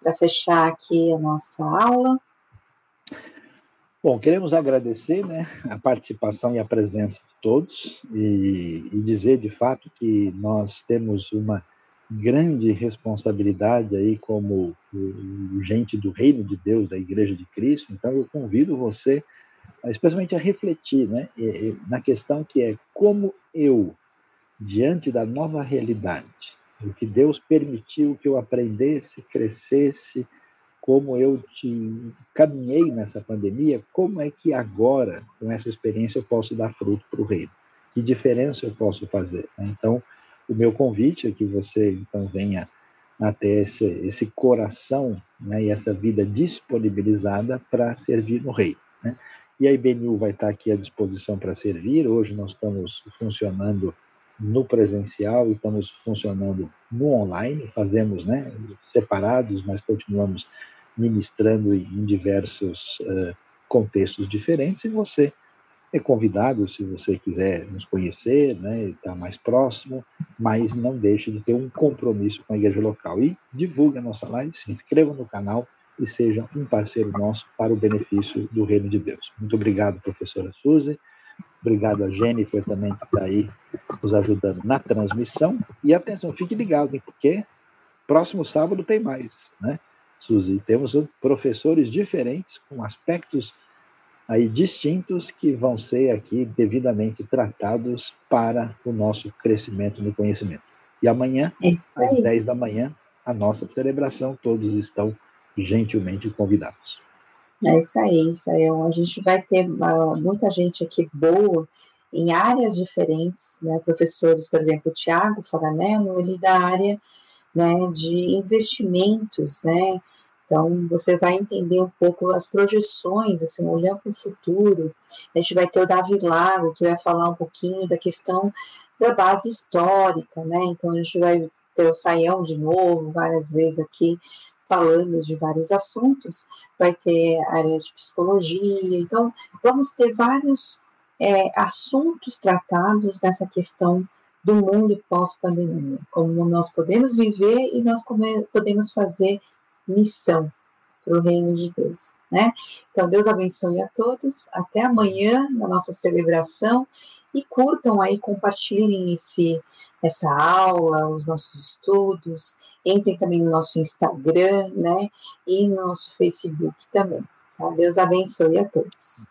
para fechar aqui a nossa aula? Bom, queremos agradecer né, a participação e a presença de todos e, e dizer de fato que nós temos uma grande responsabilidade aí como gente do reino de Deus, da Igreja de Cristo. Então eu convido você, especialmente a refletir, né, na questão que é como eu, diante da nova realidade, o que Deus permitiu que eu aprendesse, crescesse, como eu te caminhei nessa pandemia, como é que agora, com essa experiência, eu posso dar fruto para o reino? Que diferença eu posso fazer? Então, o meu convite é que você então venha até esse, esse coração né, e essa vida disponibilizada para servir no rei. Né? E a IBNU vai estar aqui à disposição para servir. Hoje nós estamos funcionando no presencial e estamos funcionando no online. Fazemos né, separados, mas continuamos ministrando em diversos uh, contextos diferentes. E você é convidado, se você quiser nos conhecer, né, estar mais próximo, mas não deixe de ter um compromisso com a igreja local. E divulgue a nossa live, se inscreva no canal e seja um parceiro nosso para o benefício do reino de Deus. Muito obrigado, professora Suzy. Obrigado a Jennifer também que está aí nos ajudando na transmissão. E atenção, fique ligado, hein, porque próximo sábado tem mais, né, Suzy? Temos professores diferentes, com aspectos aí distintos que vão ser aqui devidamente tratados para o nosso crescimento no conhecimento. E amanhã, às 10 da manhã, a nossa celebração, todos estão gentilmente convidados. É isso aí, isso aí. A gente vai ter uh, muita gente aqui boa em áreas diferentes, né? Professores, por exemplo, o Tiago Faranello, ele da área né, de investimentos, né? Então, você vai entender um pouco as projeções, assim, olhando para o futuro. A gente vai ter o Davi Lago, que vai falar um pouquinho da questão da base histórica, né? Então, a gente vai ter o Saião de novo, várias vezes aqui, falando de vários assuntos, vai ter área de psicologia, então vamos ter vários é, assuntos tratados nessa questão do mundo pós-pandemia, como nós podemos viver e nós podemos fazer missão para o reino de Deus, né? Então, Deus abençoe a todos, até amanhã na nossa celebração e curtam aí, compartilhem esse, essa aula, os nossos estudos, entrem também no nosso Instagram, né? E no nosso Facebook também. Tá? Deus abençoe a todos.